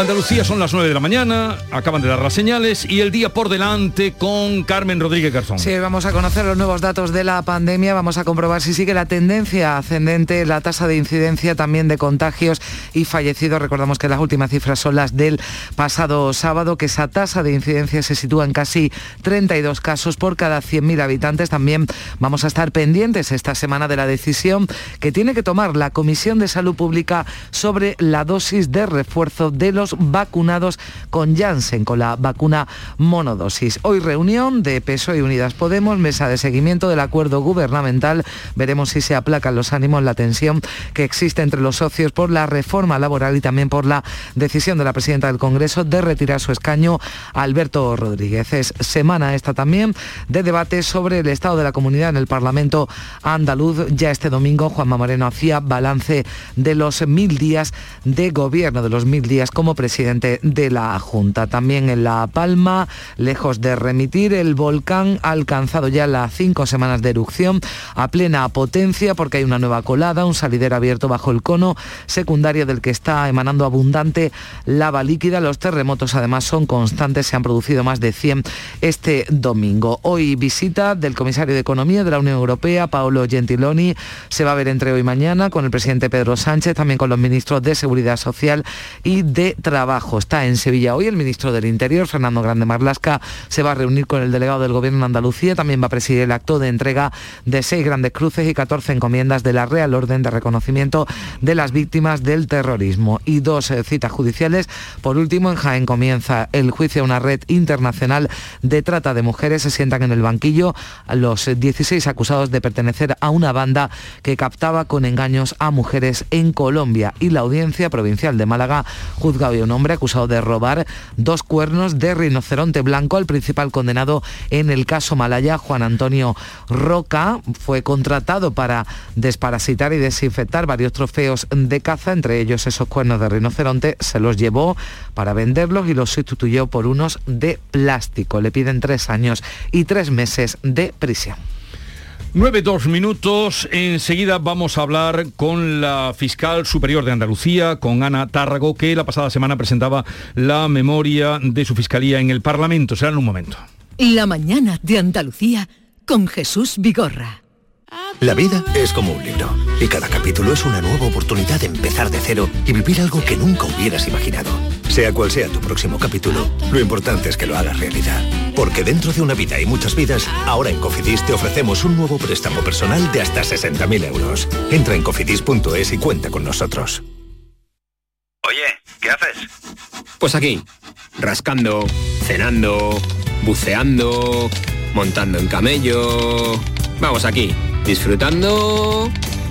Andalucía son las 9 de la mañana, acaban de dar las señales y el día por delante con Carmen Rodríguez Garzón. Sí, vamos a conocer los nuevos datos de la pandemia, vamos a comprobar si sigue la tendencia ascendente, la tasa de incidencia también de contagios y fallecidos. Recordamos que las últimas cifras son las del pasado sábado, que esa tasa de incidencia se sitúa en casi 32 casos por cada 100.000 habitantes. También vamos a estar pendientes esta semana de la decisión que tiene que tomar la Comisión de Salud Pública sobre la dosis de refuerzo de los vacunados con Janssen, con la vacuna monodosis. Hoy reunión de PSOE y Unidas Podemos, mesa de seguimiento del acuerdo gubernamental. Veremos si se aplacan los ánimos, la tensión que existe entre los socios por la reforma laboral y también por la decisión de la presidenta del Congreso de retirar su escaño Alberto Rodríguez. Es semana esta también de debate sobre el estado de la comunidad en el Parlamento andaluz. Ya este domingo Juanma Moreno hacía balance de los mil días de gobierno, de los mil días como presidente de la Junta. También en La Palma, lejos de remitir, el volcán ha alcanzado ya las cinco semanas de erupción a plena potencia porque hay una nueva colada, un salidero abierto bajo el cono secundario del que está emanando abundante lava líquida. Los terremotos además son constantes, se han producido más de 100 este domingo. Hoy visita del comisario de Economía de la Unión Europea, Paolo Gentiloni, se va a ver entre hoy y mañana con el presidente Pedro Sánchez, también con los ministros de Seguridad Social y de Trabajo. Está en Sevilla hoy el ministro del Interior, Fernando Grande Marlasca, se va a reunir con el delegado del Gobierno en Andalucía, también va a presidir el acto de entrega de seis grandes cruces y 14 encomiendas de la Real Orden de Reconocimiento de las Víctimas del Terrorismo y dos eh, citas judiciales. Por último, en Jaén comienza el juicio a una red internacional de trata de mujeres. Se sientan en el banquillo los 16 acusados de pertenecer a una banda que captaba con engaños a mujeres en Colombia y la Audiencia Provincial de Málaga juzga hoy a un hombre acusado de robar dos cuernos de rinoceronte blanco al principal condenado en el caso Malaya, Juan Antonio Roca. Fue contratado para desparasitar y desinfectar varios trofeos de caza, entre ellos esos cuernos de rinoceronte. Se los llevó para venderlos y los sustituyó por unos de plástico. Le piden tres años y tres meses de prisión. 9, 2 minutos. Enseguida vamos a hablar con la fiscal superior de Andalucía, con Ana Tárrago, que la pasada semana presentaba la memoria de su fiscalía en el Parlamento. Será en un momento. La mañana de Andalucía con Jesús Vigorra. La vida es como un libro y cada capítulo es una nueva oportunidad de empezar de cero y vivir algo que nunca hubieras imaginado. Sea cual sea tu próximo capítulo, lo importante es que lo hagas realidad. Porque dentro de una vida y muchas vidas, ahora en Cofidis te ofrecemos un nuevo préstamo personal de hasta 60.000 euros. Entra en cofidis.es y cuenta con nosotros. Oye, ¿qué haces? Pues aquí, rascando, cenando, buceando, montando en camello. Vamos aquí, disfrutando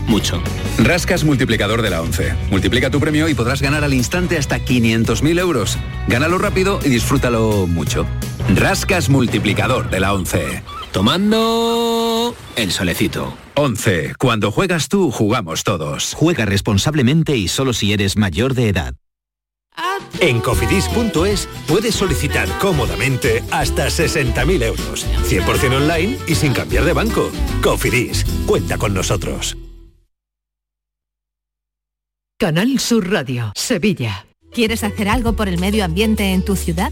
mucho. Rascas multiplicador de la 11. Multiplica tu premio y podrás ganar al instante hasta 500.000 euros. Gánalo rápido y disfrútalo mucho. Rascas multiplicador de la 11. Tomando el solecito. 11. Cuando juegas tú, jugamos todos. Juega responsablemente y solo si eres mayor de edad. En cofidis.es puedes solicitar cómodamente hasta 60.000 euros. 100% online y sin cambiar de banco. Cofidis, cuenta con nosotros. Canal Sur Radio, Sevilla. ¿Quieres hacer algo por el medio ambiente en tu ciudad?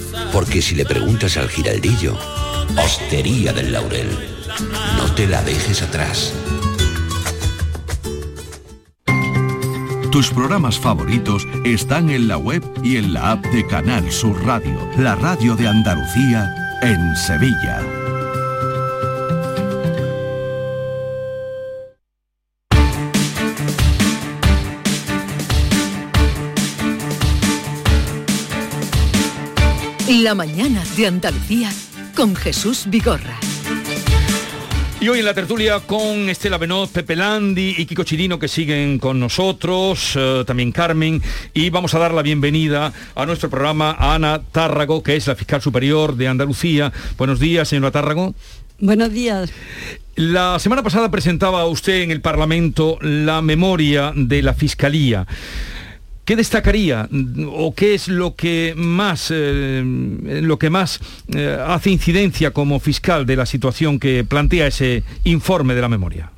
Porque si le preguntas al giraldillo, Hostería del Laurel, no te la dejes atrás. Tus programas favoritos están en la web y en la app de Canal Sur Radio, la radio de Andalucía en Sevilla. La mañana de Andalucía con Jesús Vigorra. Y hoy en la tertulia con Estela Benoz, Pepe Landi y Kiko Chirino que siguen con nosotros, eh, también Carmen, y vamos a dar la bienvenida a nuestro programa a Ana Tárrago, que es la fiscal superior de Andalucía. Buenos días, señora Tárrago. Buenos días. La semana pasada presentaba usted en el Parlamento la memoria de la Fiscalía. ¿Qué destacaría o qué es lo que más, eh, lo que más eh, hace incidencia como fiscal de la situación que plantea ese informe de la memoria?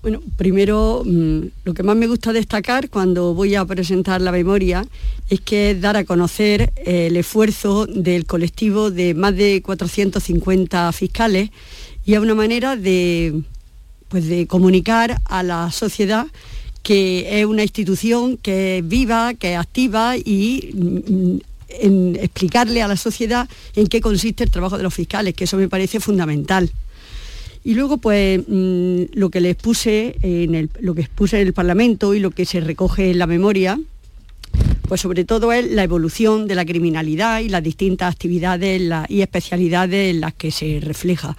Bueno, primero mm, lo que más me gusta destacar cuando voy a presentar la memoria es que es dar a conocer el esfuerzo del colectivo de más de 450 fiscales y es una manera de, pues de comunicar a la sociedad que es una institución que es viva, que es activa y mm, en explicarle a la sociedad en qué consiste el trabajo de los fiscales, que eso me parece fundamental. Y luego, pues, mm, lo que les puse en el, lo que expuse en el Parlamento y lo que se recoge en la memoria, pues sobre todo es la evolución de la criminalidad y las distintas actividades y especialidades en las que se refleja.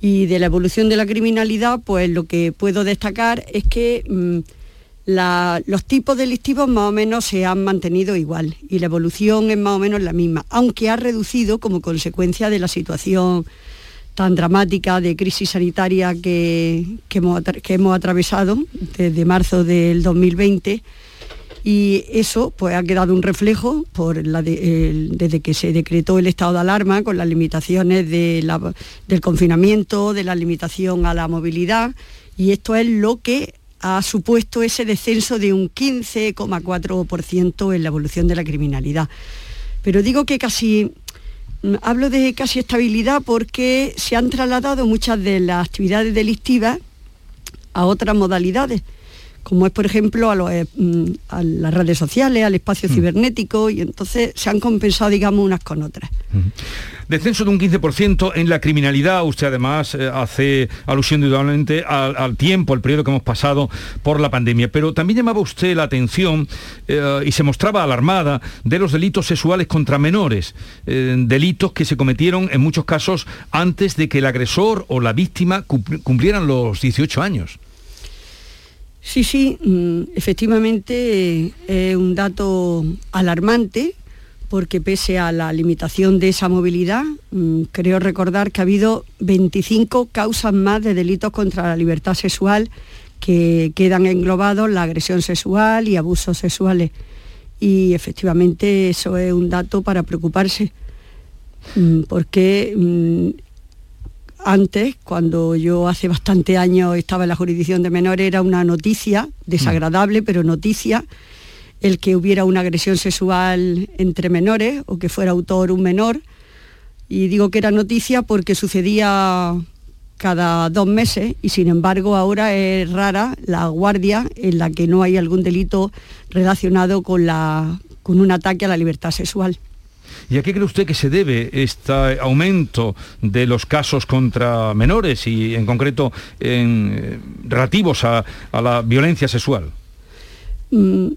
Y de la evolución de la criminalidad, pues lo que puedo destacar es que los tipos delictivos más o menos se han mantenido igual y la evolución es más o menos la misma, aunque ha reducido como consecuencia de la situación tan dramática de crisis sanitaria que, hemos, atravesado desde marzo del 2020 y eso pues ha quedado un reflejo por desde que se decretó el estado de alarma con las limitaciones del confinamiento, de la limitación a la movilidad. Y esto es lo que ha supuesto ese descenso de un 15,4% en la evolución de la criminalidad. Pero digo que casi, mm, hablo de casi estabilidad porque se han trasladado muchas de las actividades delictivas a otras modalidades como es por ejemplo a, eh, mm, las redes sociales, al espacio mm. cibernético, y entonces se han compensado, digamos, unas con otras. Descenso de un 15% en la criminalidad, usted además eh, hace alusión indudablemente al, tiempo, al periodo que hemos pasado por la pandemia, pero también llamaba usted la atención eh, y se mostraba alarmada de los delitos sexuales contra menores, delitos que se cometieron en muchos casos antes de que el agresor o la víctima cumplieran los 18 años. Sí, sí, mm, efectivamente es un dato alarmante porque pese a la limitación de esa movilidad, mm, creo recordar que ha habido 25 causas más de delitos contra la libertad sexual que quedan englobados la agresión sexual y abusos sexuales. Y efectivamente eso es un dato para preocuparse, mm, porque antes, cuando yo hace bastante años estaba en la jurisdicción de menores, era una noticia, desagradable, pero noticia, el que hubiera una agresión sexual entre menores o que fuera autor un menor. Y digo que era noticia porque sucedía cada dos meses y sin embargo ahora es rara la guardia en la que no hay algún delito relacionado con, la, con un ataque a la libertad sexual. ¿Y a qué cree usted que se debe este aumento de los casos contra menores y en concreto en, relativos a, la violencia sexual? Mm,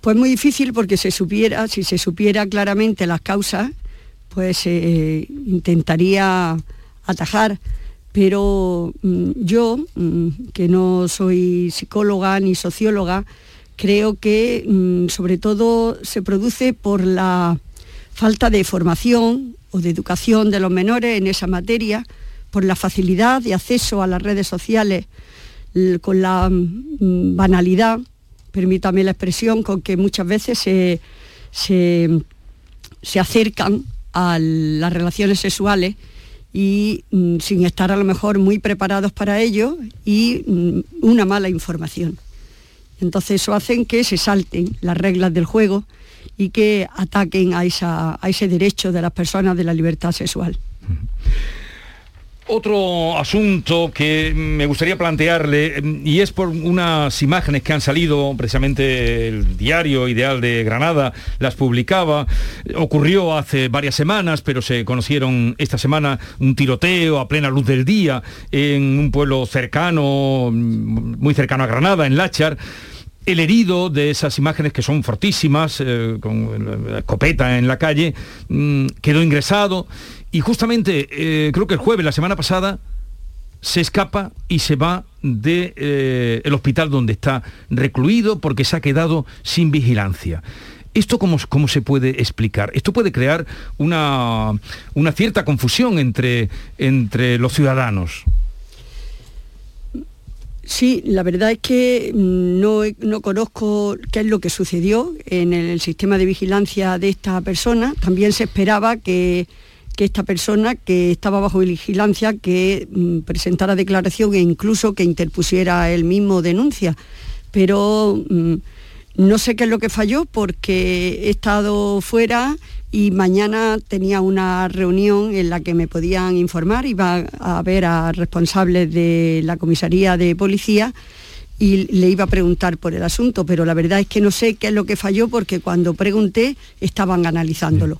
pues muy difícil porque se supiera, si se supiera claramente las causas, pues se intentaría atajar. Pero mm, yo, mm, que no soy psicóloga ni socióloga, creo que sobre todo se produce por la falta de formación o de educación de los menores en esa materia, por la facilidad de acceso a las redes sociales, con la mm, banalidad, permítame la expresión, con que muchas veces se, se, acercan a las relaciones sexuales y mm, sin estar a lo mejor muy preparados para ello y mm, una mala información. Entonces eso hacen que se salten las reglas del juego y que ataquen a, ese derecho de las personas de la libertad sexual. Otro asunto que me gustaría plantearle, y es por unas imágenes que han salido, precisamente el diario Ideal de Granada las publicaba, ocurrió hace varias semanas, pero se conocieron esta semana un tiroteo a plena luz del día en un pueblo cercano, muy cercano a Granada, en Láchar el herido de esas imágenes que son fortísimas, eh, con la escopeta en la calle, mm, quedó ingresado y justamente, eh, creo que el jueves, la semana pasada, se escapa y se va del de, eh, hospital donde está recluido porque se ha quedado sin vigilancia. ¿Esto cómo, cómo, se puede explicar? Esto puede crear una, una cierta confusión entre, entre los ciudadanos. Sí, la verdad es que no, no, conozco qué es lo que sucedió en el sistema de vigilancia de esta persona. También se esperaba que que esta persona que estaba bajo vigilancia que mm, presentara declaración e incluso que interpusiera él mismo denuncia. Pero mm, no sé qué es lo que falló porque he estado fuera y mañana tenía una reunión en la que me podían informar, iba a ver a responsables de la comisaría de policía y le iba a preguntar por el asunto, pero la verdad es que no sé qué es lo que falló porque cuando pregunté estaban analizándolo.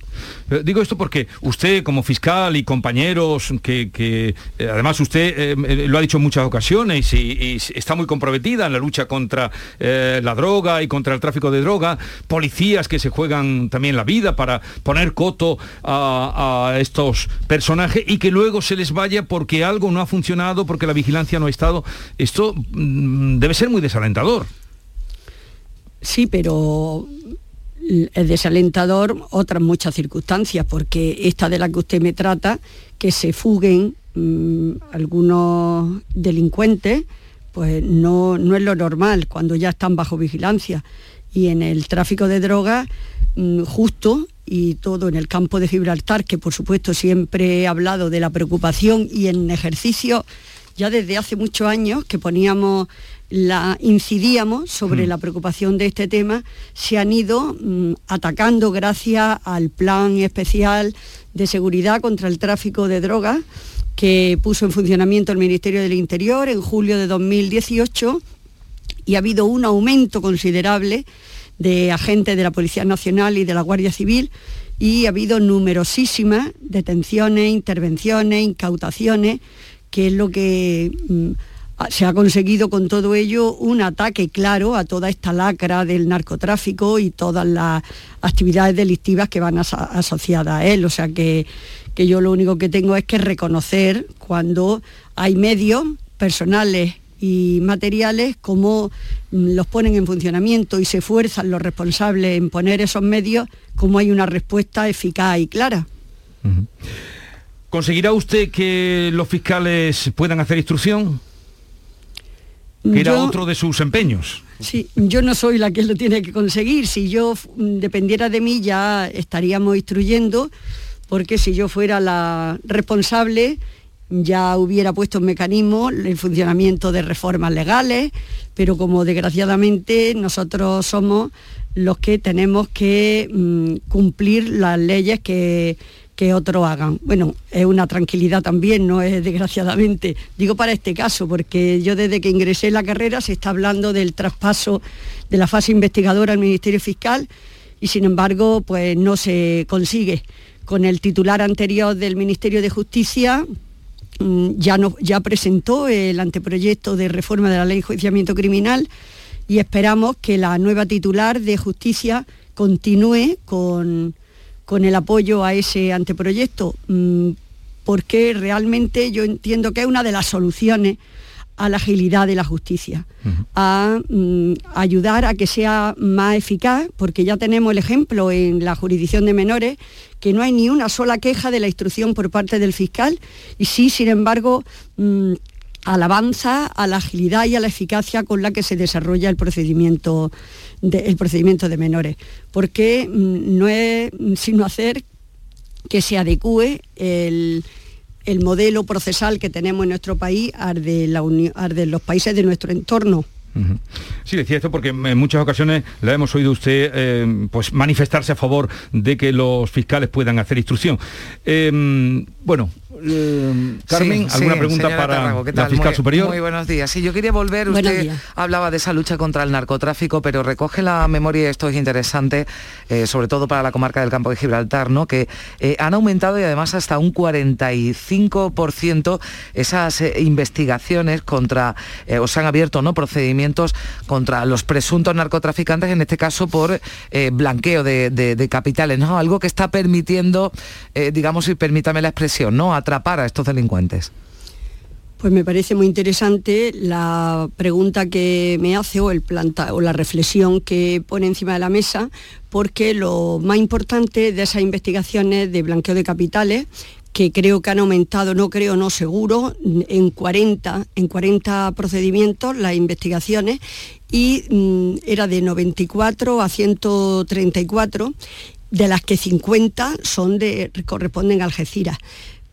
digo esto porque usted como fiscal y compañeros, que, eh, además usted eh, eh, lo ha dicho en muchas ocasiones y, está muy comprometida en la lucha contra la droga y contra el tráfico de droga, policías que se juegan también la vida para poner coto a, a estos personajes y que luego se les vaya porque algo no ha funcionado, porque la vigilancia no ha estado. Esto mm, debe ser muy desalentador. Sí, pero es desalentador otras muchas circunstancias, porque esta de la que usted me trata, que se fuguen mm, algunos delincuentes, pues no, no es lo normal cuando ya están bajo vigilancia. Y en el tráfico de drogas, mm, justo, y todo en el campo de Gibraltar, que por supuesto siempre he hablado de la preocupación y en ejercicio ya desde hace muchos años que poníamos la incidíamos sobre hmm. la preocupación de este tema, se han ido mm, atacando gracias al plan especial de seguridad contra el tráfico de drogas que puso en funcionamiento el Ministerio del Interior en julio de 2018 y ha habido un aumento considerable de agentes de la Policía Nacional y de la Guardia Civil y ha habido numerosísimas detenciones, intervenciones, incautaciones, que es lo que mm, se ha conseguido con todo ello un ataque claro a toda esta lacra del narcotráfico y todas las actividades delictivas que van asociadas a él. O sea que, que yo lo único que tengo es que reconocer cuando hay medios personales y materiales, cómo los ponen en funcionamiento y se esfuerzan los responsables en poner esos medios, cómo hay una respuesta eficaz y clara. ¿Conseguirá usted que los fiscales puedan hacer instrucción? Que era otro de sus empeños. Sí, yo no soy la que lo tiene que conseguir. Si yo dependiera de mí ya estaríamos instruyendo, porque si yo fuera la responsable ya hubiera puesto en mecanismo el funcionamiento de reformas legales, pero como desgraciadamente nosotros somos los que tenemos que mm, cumplir las leyes que que otros hagan. Bueno, es una tranquilidad también, no es desgraciadamente. Digo para este caso, porque yo desde que ingresé en la carrera se está hablando del traspaso de la fase investigadora al Ministerio Fiscal y sin embargo pues no se consigue. Con el titular anterior del Ministerio de Justicia mm, ya, no, ya presentó el anteproyecto de reforma de la ley de enjuiciamiento criminal y esperamos que la nueva titular de Justicia continúe con con el apoyo a ese anteproyecto, mm, porque realmente yo entiendo que es una de las soluciones a la agilidad de la justicia, a mm, ayudar a que sea más eficaz, porque ya tenemos el ejemplo en la jurisdicción de menores, que no hay ni una sola queja de la instrucción por parte del fiscal, y sí, sin embargo, mm, alabanza a la agilidad y a la eficacia con la que se desarrolla el procedimiento de, procedimiento de menores, porque mm, no es sino hacer que se adecue el, modelo procesal que tenemos en nuestro país al de, los países de nuestro entorno. Sí, decía esto porque en muchas ocasiones la hemos oído usted eh, pues manifestarse a favor de que los fiscales puedan hacer instrucción. Em, bueno, Eh, Carmen, Sí, ¿alguna sí, pregunta señora para Tarrago, ¿qué la tal? fiscal Muy- superior? Muy buenos días. Sí, yo quería volver, Buenos usted días. hablaba de esa lucha contra el narcotráfico, pero recoge la memoria, y esto es interesante, eh, sobre todo para la comarca del campo de Gibraltar, ¿no? que eh, han aumentado y además hasta un 45% esas eh, investigaciones contra, eh, o se han abierto ¿no? procedimientos contra los presuntos narcotraficantes, en este caso por eh, blanqueo de, de- de capitales, ¿no? algo que está permitiendo, eh, digamos, y permítame la expresión, ¿no? Atrapar a estos delincuentes. Pues me parece muy interesante la pregunta que me hace o, el planta, o la reflexión que pone encima de la mesa, porque lo más importante de esas investigaciones de blanqueo de capitales que creo que han aumentado, no creo, no seguro, en 40, en 40 procedimientos las investigaciones y mm, era de 94 a 134, de las que 50 son de, corresponden a Algeciras.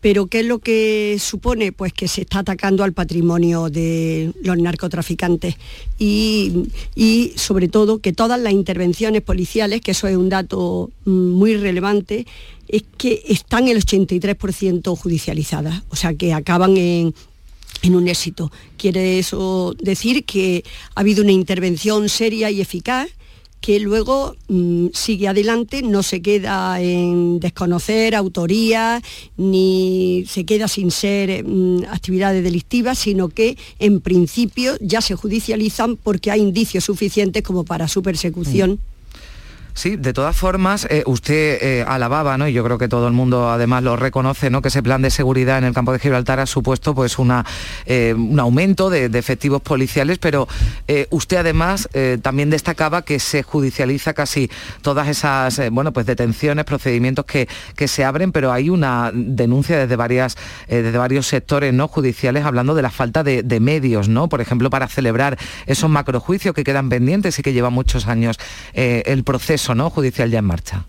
Pero ¿qué es lo que supone? Pues que se está atacando al patrimonio de los narcotraficantes y, y, sobre todo que todas las intervenciones policiales, que eso es un dato mm, muy relevante, es que están el 83% judicializadas, o sea que acaban en, en un éxito. Quiere eso decir que ha habido una intervención seria y eficaz que luego mm, sigue adelante, no se queda en desconocer autoría, ni se queda sin ser mm, actividades delictivas, sino que en principio ya se judicializan porque hay indicios suficientes como para su persecución. Sí, de todas formas, eh, usted eh, alababa, ¿no? Y yo creo que todo el mundo además lo reconoce, ¿no? Que ese plan de seguridad en el campo de Gibraltar ha supuesto pues una, eh, un aumento de, efectivos policiales, pero usted además también destacaba que se judicializa casi todas esas, bueno, pues detenciones, procedimientos que, que se abren, pero hay una denuncia desde varias, desde varios sectores no judiciales hablando de la falta de, de medios, ¿no? Por ejemplo, para celebrar esos macrojuicios que quedan pendientes y que lleva muchos años el proceso ¿no? judicial ya en marcha.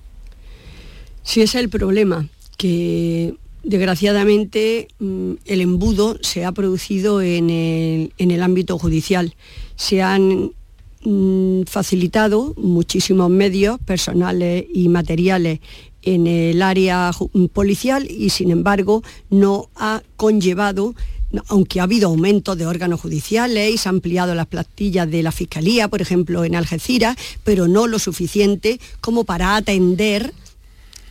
Sí, ese es el problema, que desgraciadamente mm, el embudo se ha producido en el, en el ámbito judicial. Se han mm, facilitado muchísimos medios personales y materiales en el área policial y sin embargo no ha conllevado aunque ha habido aumento de órganos judiciales y se han ampliado las plantillas de la Fiscalía, por ejemplo, en Algeciras, pero no lo suficiente como para atender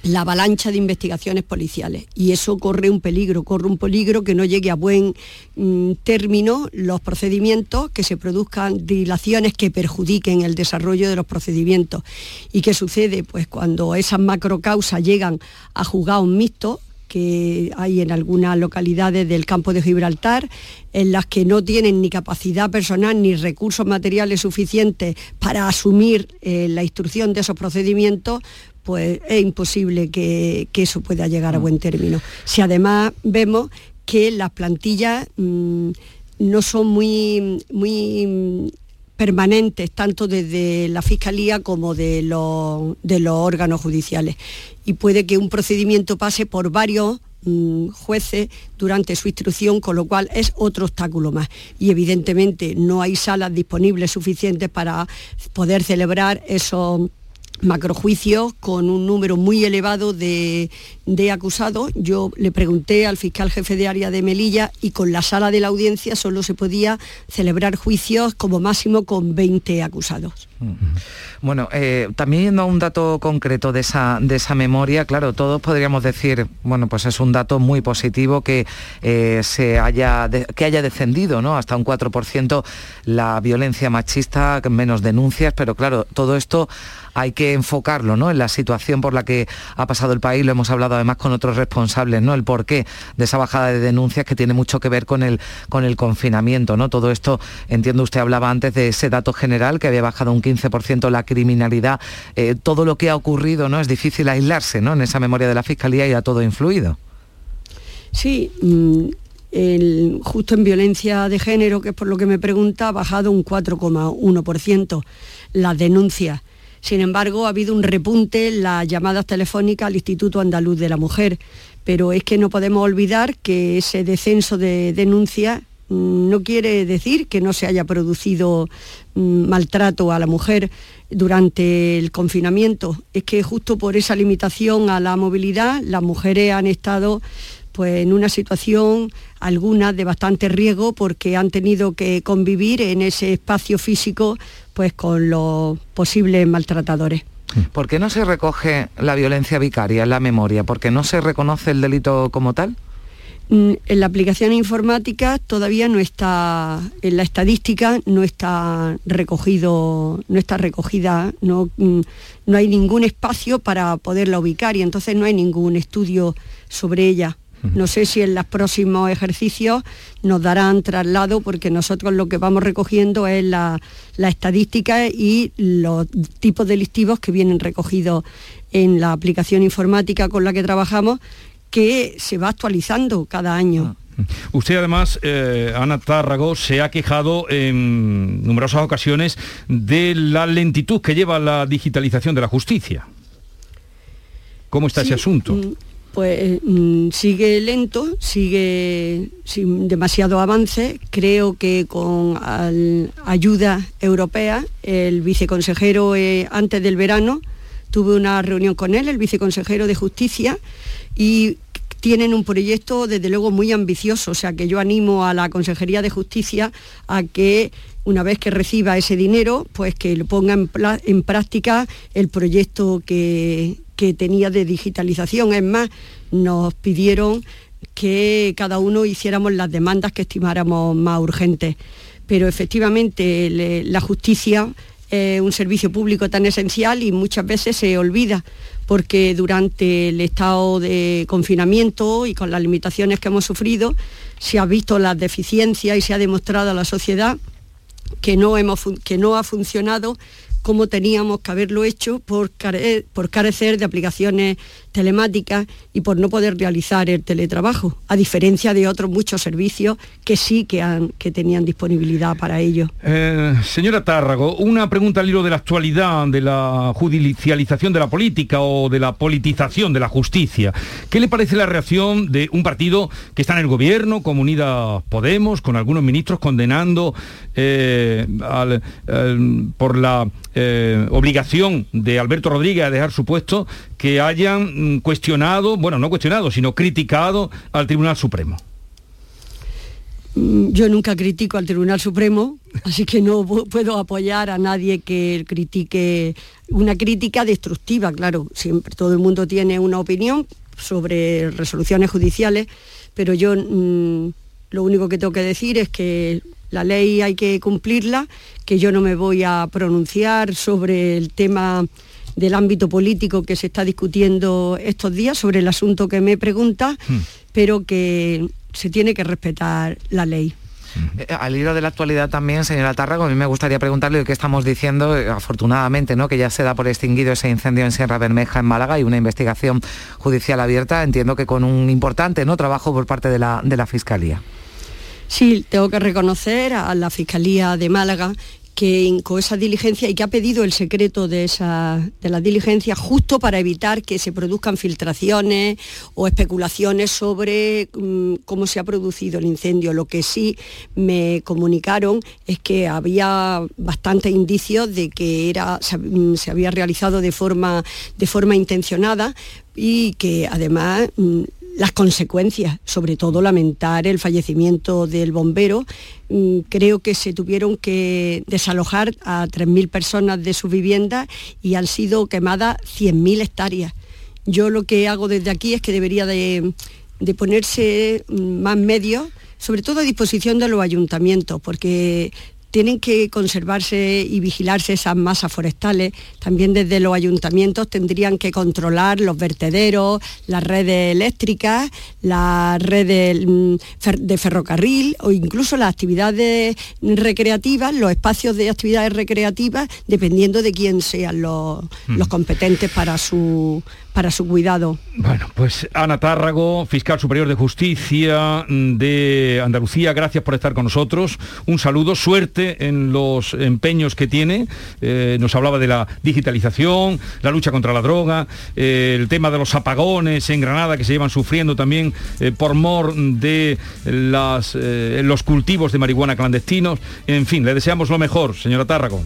la avalancha de investigaciones policiales. Y eso corre un peligro, corre un peligro que no llegue a buen mm, término los procedimientos, que se produzcan dilaciones que perjudiquen el desarrollo de los procedimientos. ¿Y qué sucede? Pues cuando esas macrocausas llegan a juzgados mixtos, que hay en algunas localidades del campo de Gibraltar, en las que no tienen ni capacidad personal ni recursos materiales suficientes para asumir eh, la instrucción de esos procedimientos, pues es imposible que, eso pueda llegar a buen término. Si además vemos que las plantillas mm, no son muy, muy permanentes, tanto desde la Fiscalía como de los, de los órganos judiciales. Y puede que un procedimiento pase por varios mm, jueces durante su instrucción, con lo cual es otro obstáculo más. Y evidentemente no hay salas disponibles suficientes para poder celebrar esos macrojuicios con un número muy elevado de, de, acusados. Yo le pregunté al fiscal jefe de área de Melilla y con la sala de la audiencia solo se podía celebrar juicios como máximo con 20 acusados. Bueno, eh, también yendo a un dato concreto de esa, de esa memoria, claro, todos podríamos decir, bueno, pues es un dato muy positivo que, eh, se haya, de, que haya descendido ¿no? hasta un 4% la violencia machista, menos denuncias, pero claro, todo esto hay que enfocarlo ¿no? en la situación por la que ha pasado el país, lo hemos hablado además con otros responsables, ¿no? el porqué de esa bajada de denuncias que tiene mucho que ver con el, con el confinamiento. ¿no? Todo esto, entiendo usted hablaba antes de ese dato general que había bajado un 15% la criminalidad, eh, todo lo que ha ocurrido, ¿no? Es difícil aislarse, ¿no? En esa memoria de la Fiscalía y ha todo influido. Sí, mm, el, justo en violencia de género, que es por lo que me pregunta, ha bajado un 4,1% las denuncias. Sin embargo, ha habido un repunte en las llamadas telefónicas al Instituto Andaluz de la Mujer, pero es que no podemos olvidar que ese descenso de denuncias no quiere decir que no se haya producido mm, maltrato a la mujer durante el confinamiento. Es que justo por esa limitación a la movilidad, las mujeres han estado pues en una situación alguna de bastante riesgo porque han tenido que convivir en ese espacio físico pues con los posibles maltratadores. ¿Por qué no se recoge la violencia vicaria en la memoria? ¿Por qué no se reconoce el delito como tal? Mm, en la aplicación informática todavía no está, en la estadística no está recogido, no está recogida, no, mm, no hay ningún espacio para poderla ubicar y entonces no hay ningún estudio sobre ella. No sé si en los próximos ejercicios nos darán traslado porque nosotros lo que vamos recogiendo es la, la estadística y los tipos delictivos que vienen recogidos en la aplicación informática con la que trabajamos que se va actualizando cada año. Ah. Usted además, eh, Ana Tárrago, se ha quejado en numerosas ocasiones de la lentitud que lleva la digitalización de la justicia. ¿Cómo está ese asunto? Mm, pues mm, sigue lento, sigue sin demasiado avance. Creo que con ayuda europea, el viceconsejero eh, antes del verano, tuve una reunión con él, el viceconsejero de Justicia, y tienen un proyecto desde luego muy ambicioso, o sea que yo animo a la Consejería de Justicia a que una vez que reciba ese dinero, pues que lo ponga en, práctica el proyecto que, que tenía de digitalización. Es más, nos pidieron que cada uno hiciéramos las demandas que estimáramos más urgentes. Pero efectivamente la justicia es un servicio público tan esencial y muchas veces se olvida porque durante el estado de confinamiento y con las limitaciones que hemos sufrido, se ha visto las deficiencias y se ha demostrado a la sociedad que no, hemos, que no ha funcionado como teníamos que haberlo hecho por, por carecer de aplicaciones telemáticas y por no poder realizar el teletrabajo, a diferencia de otros muchos servicios que sí que, tenían disponibilidad para ello. Eh, señora Tárrago, una pregunta al hilo de la actualidad, de la judicialización de la política o de la politización de la justicia. ¿Qué le parece la reacción de un partido que está en el gobierno, como Podemos, con algunos ministros condenando eh, por la eh, obligación de Alberto Rodríguez a dejar su puesto, que hayan Mm, cuestionado, bueno, no cuestionado, sino criticado al Tribunal Supremo? Mm, yo nunca critico al Tribunal Supremo, así que no puedo apoyar a nadie que critique una crítica destructiva, claro, siempre todo el mundo tiene una opinión sobre resoluciones judiciales, pero yo mm, lo único que tengo que decir es que la ley hay que cumplirla, que yo no me voy a pronunciar sobre el tema del ámbito político que se está discutiendo estos días sobre el asunto que me pregunta, hmm. pero que se tiene que respetar la ley. Eh, al hilo de la actualidad también, señora Tárrago, a mí me gustaría preguntarle qué estamos diciendo, eh, afortunadamente, ¿no? que ya se da por extinguido ese incendio en Sierra Bermeja, en Málaga, y una investigación judicial abierta, entiendo que con un importante ¿no? trabajo por parte de la, de la Fiscalía. Sí, tengo que reconocer a la Fiscalía de Málaga que con esa diligencia y que ha pedido el secreto de, esa, de la diligencia justo para evitar que se produzcan filtraciones o especulaciones sobre mm, cómo se ha producido el incendio. Lo que sí me comunicaron es que había bastantes indicios de que era, se, mm, había realizado de forma, de forma intencionada y que además mm, las consecuencias, sobre todo lamentar el fallecimiento del bombero. Mm, creo que se tuvieron que desalojar a 3.000 personas de su vivienda y han sido quemadas 100.000 hectáreas. Yo lo que hago desde aquí es que debería de, de ponerse mm, más medios sobre todo a disposición de los ayuntamientos, porque tienen que conservarse y vigilarse esas masas forestales. También desde los ayuntamientos tendrían que controlar los vertederos, las redes eléctricas, las redes mm, de ferrocarril o incluso las actividades recreativas, los espacios de actividades recreativas, dependiendo de quién sean los, mm. los competentes para su, para su cuidado. Bueno, pues Ana Tárrago, fiscal superior de justicia de Andalucía, gracias por estar con nosotros. Un saludo, suerte en los empeños que tiene. Eh, nos hablaba de la digitalización, la lucha contra la droga, eh, el tema de los apagones en Granada que se llevan sufriendo también eh, por mor de las, los cultivos de marihuana clandestinos. En fin, le deseamos lo mejor, señora Tárrago.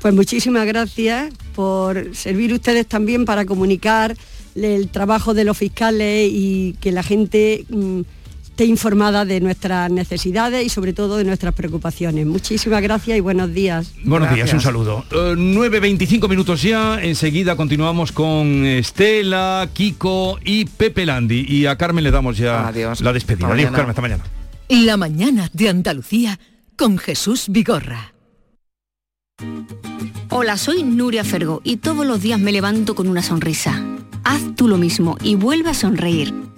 Pues muchísimas gracias por servir ustedes también para comunicar el trabajo de los fiscales y que la gente mm, esté informada de nuestras necesidades y sobre todo de nuestras preocupaciones. Muchísimas gracias y buenos días. Buenos días, un saludo. 9.25 minutos ya, enseguida continuamos con Estela, Kiko y Pepe Landi. Y a Carmen le damos ya la despedida. Adiós, Carmen, hasta mañana. La mañana de Andalucía con Jesús Vigorra. Hola, soy Nuria Fergo y todos los días me levanto con una sonrisa. Haz tú lo mismo y vuelve a sonreír.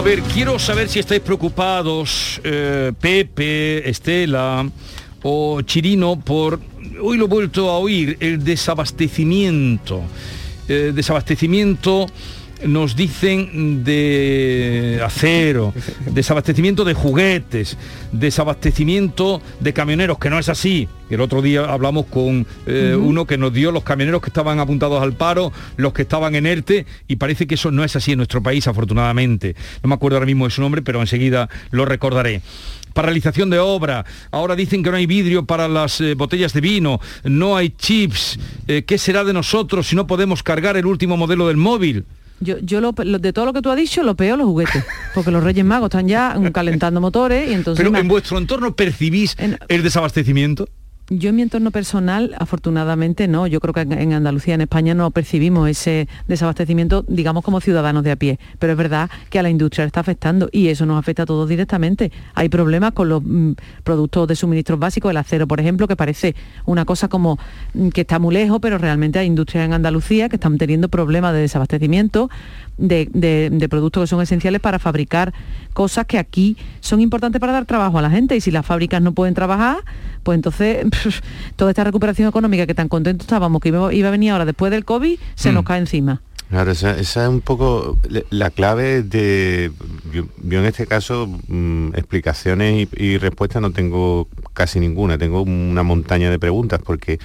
A ver, quiero saber si estáis preocupados, eh, Pepe, Estela o Chirino, por, hoy lo he vuelto a oír, el desabastecimiento. Eh, desabastecimiento nos dicen de acero, desabastecimiento de juguetes, desabastecimiento de camioneros, que no es así. El otro día hablamos con eh, uno que nos dio los camioneros que estaban apuntados al paro, los que estaban en ERTE, y parece que eso no es así en nuestro país, afortunadamente. No me acuerdo ahora mismo de su nombre, pero enseguida lo recordaré paralización de obra, ahora dicen que no hay vidrio para las eh, botellas de vino, no hay chips, eh, ¿qué será de nosotros si no podemos cargar el último modelo del móvil? Yo, yo lo, de todo lo que tú has dicho, lo peor los juguetes, porque los Reyes Magos están ya calentando motores y entonces... Pero en vuestro entorno percibís el desabastecimiento. Yo en mi entorno personal, afortunadamente no. Yo creo que en Andalucía, en España, no percibimos ese desabastecimiento, digamos, como ciudadanos de a pie. Pero es verdad que a la industria le está afectando y eso nos afecta a todos directamente. Hay problemas con los mm, productos de suministros básicos, el acero, por ejemplo, que parece una cosa como mm, que está muy lejos, pero realmente hay industrias en Andalucía que están teniendo problemas de desabastecimiento de, productos que son esenciales para fabricar cosas que aquí son importantes para dar trabajo a la gente y si las fábricas no pueden trabajar, pues entonces toda esta recuperación económica que tan contentos estábamos que iba, a venir ahora después del COVID, se nos mm. cae encima. Claro, esa, es un poco la clave de, yo, en este caso, mm, explicaciones y, respuestas no tengo casi ninguna, tengo una montaña de preguntas porque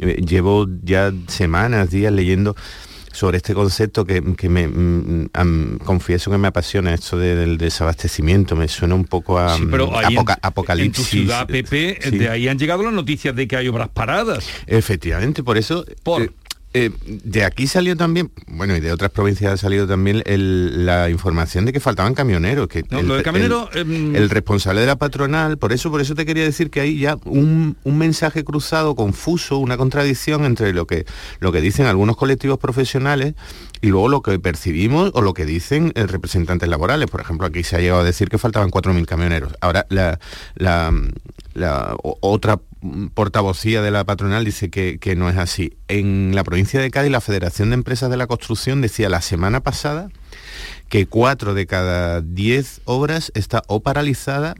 eh, llevo ya semanas, días leyendo sobre este concepto que, me mm, confieso que me apasiona esto del desabastecimiento, me suena un poco a, apocalipsis. En tu ciudad, Pepe, de ahí han llegado las noticias de que hay obras paradas. Efectivamente, por eso... Por... Eh, eh, de aquí salió también, bueno, y de otras provincias ha salido también la información de que faltaban camioneros. Que em, el, responsable de la patronal, por eso, por eso te quería decir que hay ya un, mensaje cruzado, confuso, una contradicción entre lo que, lo que dicen algunos colectivos profesionales y luego lo que percibimos o lo que dicen eh, representantes laborales. Por ejemplo, aquí se ha llegado a decir que faltaban 4.000 camioneros. Ahora, la, la otra portavocía de la patronal dice que, no es así. En la provincia de Cádiz, la Federación de Empresas de la Construcción decía la semana pasada que cuatro de cada diez obras está o paralizada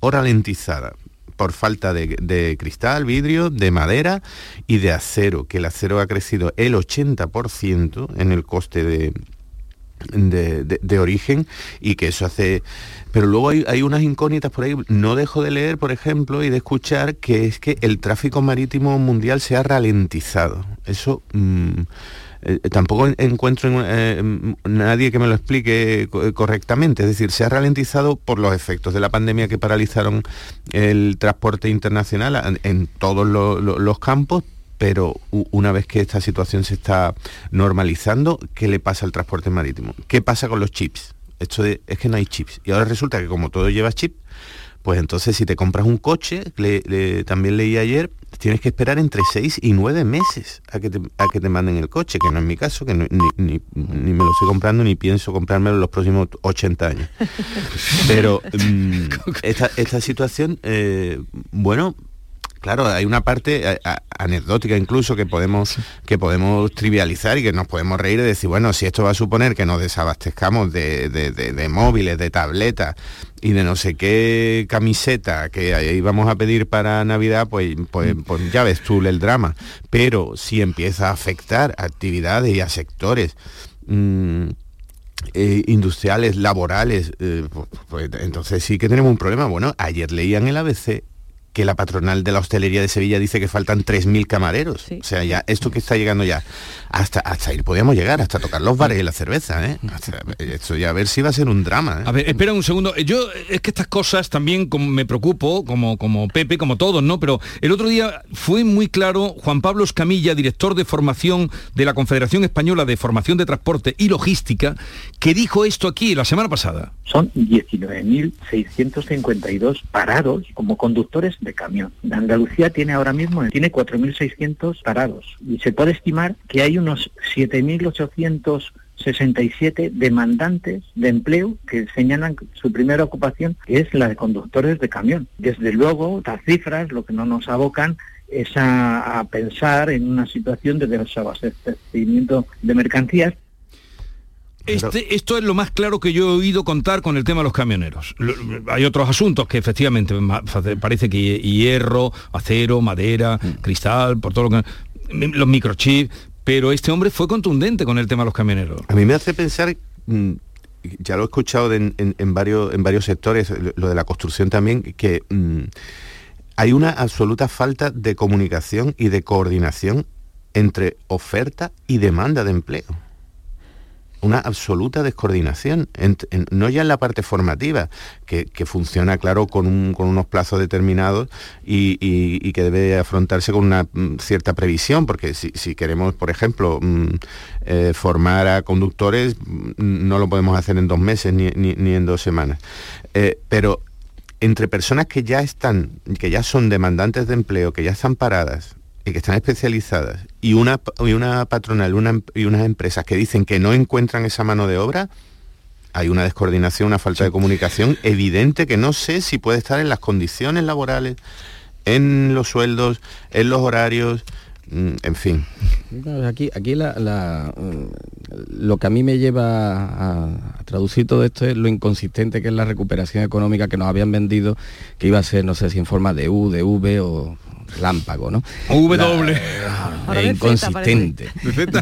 o ralentizada por falta de, cristal, vidrio, de madera y de acero, que el acero ha crecido el 80% en el coste de, de, origen y que eso hace... Pero luego hay, unas incógnitas por ahí. No dejo de leer, por ejemplo, y de escuchar que es que el tráfico marítimo mundial se ha ralentizado. Eso... Mm, eh, tampoco encuentro eh, nadie que me lo explique correctamente. Es decir, se ha ralentizado por los efectos de la pandemia que paralizaron el transporte internacional en todos los campos, pero una vez que esta situación se está normalizando, ¿qué le pasa al transporte marítimo? ¿Qué pasa con los chips? esto de, es que no hay chips. Y ahora resulta que como todo lleva chip, pues entonces si te compras un coche, también leí ayer, tienes que esperar entre 6 y 9 meses a que, te, a que te manden el coche, que no es mi caso, que ni, ni, me lo estoy comprando ni pienso comprármelo en los próximos 80 años. Pero mm, esta, esta, situación, eh, bueno, claro, hay una parte anecdótica incluso que podemos, que podemos trivializar y que nos podemos reír y decir, bueno, si esto va a suponer que nos desabastezcamos de, móviles, de tabletas y de no sé qué camiseta que ahí vamos a pedir para Navidad, pues, pues, pues ya ves tú el drama. Pero si empieza a afectar a actividades y a sectores mm, eh, industriales, laborales, eh, pues, pues, entonces sí que tenemos un problema. Bueno, ayer leían el ABC que la patronal de la hostelería de Sevilla dice que faltan 3.000 camareros. O sea, ya esto que está llegando ya, hasta, hasta ahí podemos llegar, hasta tocar los bares y la cerveza. ¿eh? esto ya a ver si va a ser un drama. ¿eh? A ver, espera un segundo. Yo es que estas cosas también como me preocupo, como, como Pepe, como todos, ¿no? Pero el otro día fue muy claro Juan Pablo Escamilla, director de formación de la Confederación Española de Formación de Transporte y Logística, que dijo esto aquí la semana pasada. Son 19.652 parados como conductores de camión. Andalucía tiene ahora mismo tiene 4.600 parados y se puede estimar que hay unos 7.867 demandantes de empleo que señalan su primera ocupación que es la de conductores de camión. Desde luego, las cifras lo que no nos abocan es a, a pensar en una situación de desabastecimiento de mercancías este, esto es lo más claro que yo he oído contar con el tema de los camioneros. hay otros asuntos que efectivamente parece que hierro, acero, madera, mm. cristal, por todo lo que... Los microchips, pero este hombre fue contundente con el tema de los camioneros. A mí me hace pensar, mm, ya lo he escuchado en, varios, en varios sectores, lo de la construcción también, que mm, hay una absoluta falta de comunicación y de coordinación entre oferta y demanda de empleo una absoluta descoordinación, no ya en la parte formativa, que, funciona, claro, con, unos plazos determinados y, que debe afrontarse con una mm, cierta previsión, porque si, queremos, por ejemplo, mm, eh, formar a conductores, mm, no lo podemos hacer en dos meses ni, en dos semanas. Eh, pero entre personas que ya están, que ya son demandantes de empleo, que ya están paradas, que están especializadas y una, y una patronal una, y unas empresas que dicen que no encuentran esa mano de obra, hay una descoordinación, una falta de comunicación evidente que no sé si puede estar en las condiciones laborales, en los sueldos, en los horarios, en fin. Aquí, aquí mm, lo que a mí me lleva a, traducir todo esto es lo inconsistente que es la recuperación económica que nos habían vendido, que iba a ser, no sé si en forma de U, de V o lámpago, ¿no? W. es inconsistente.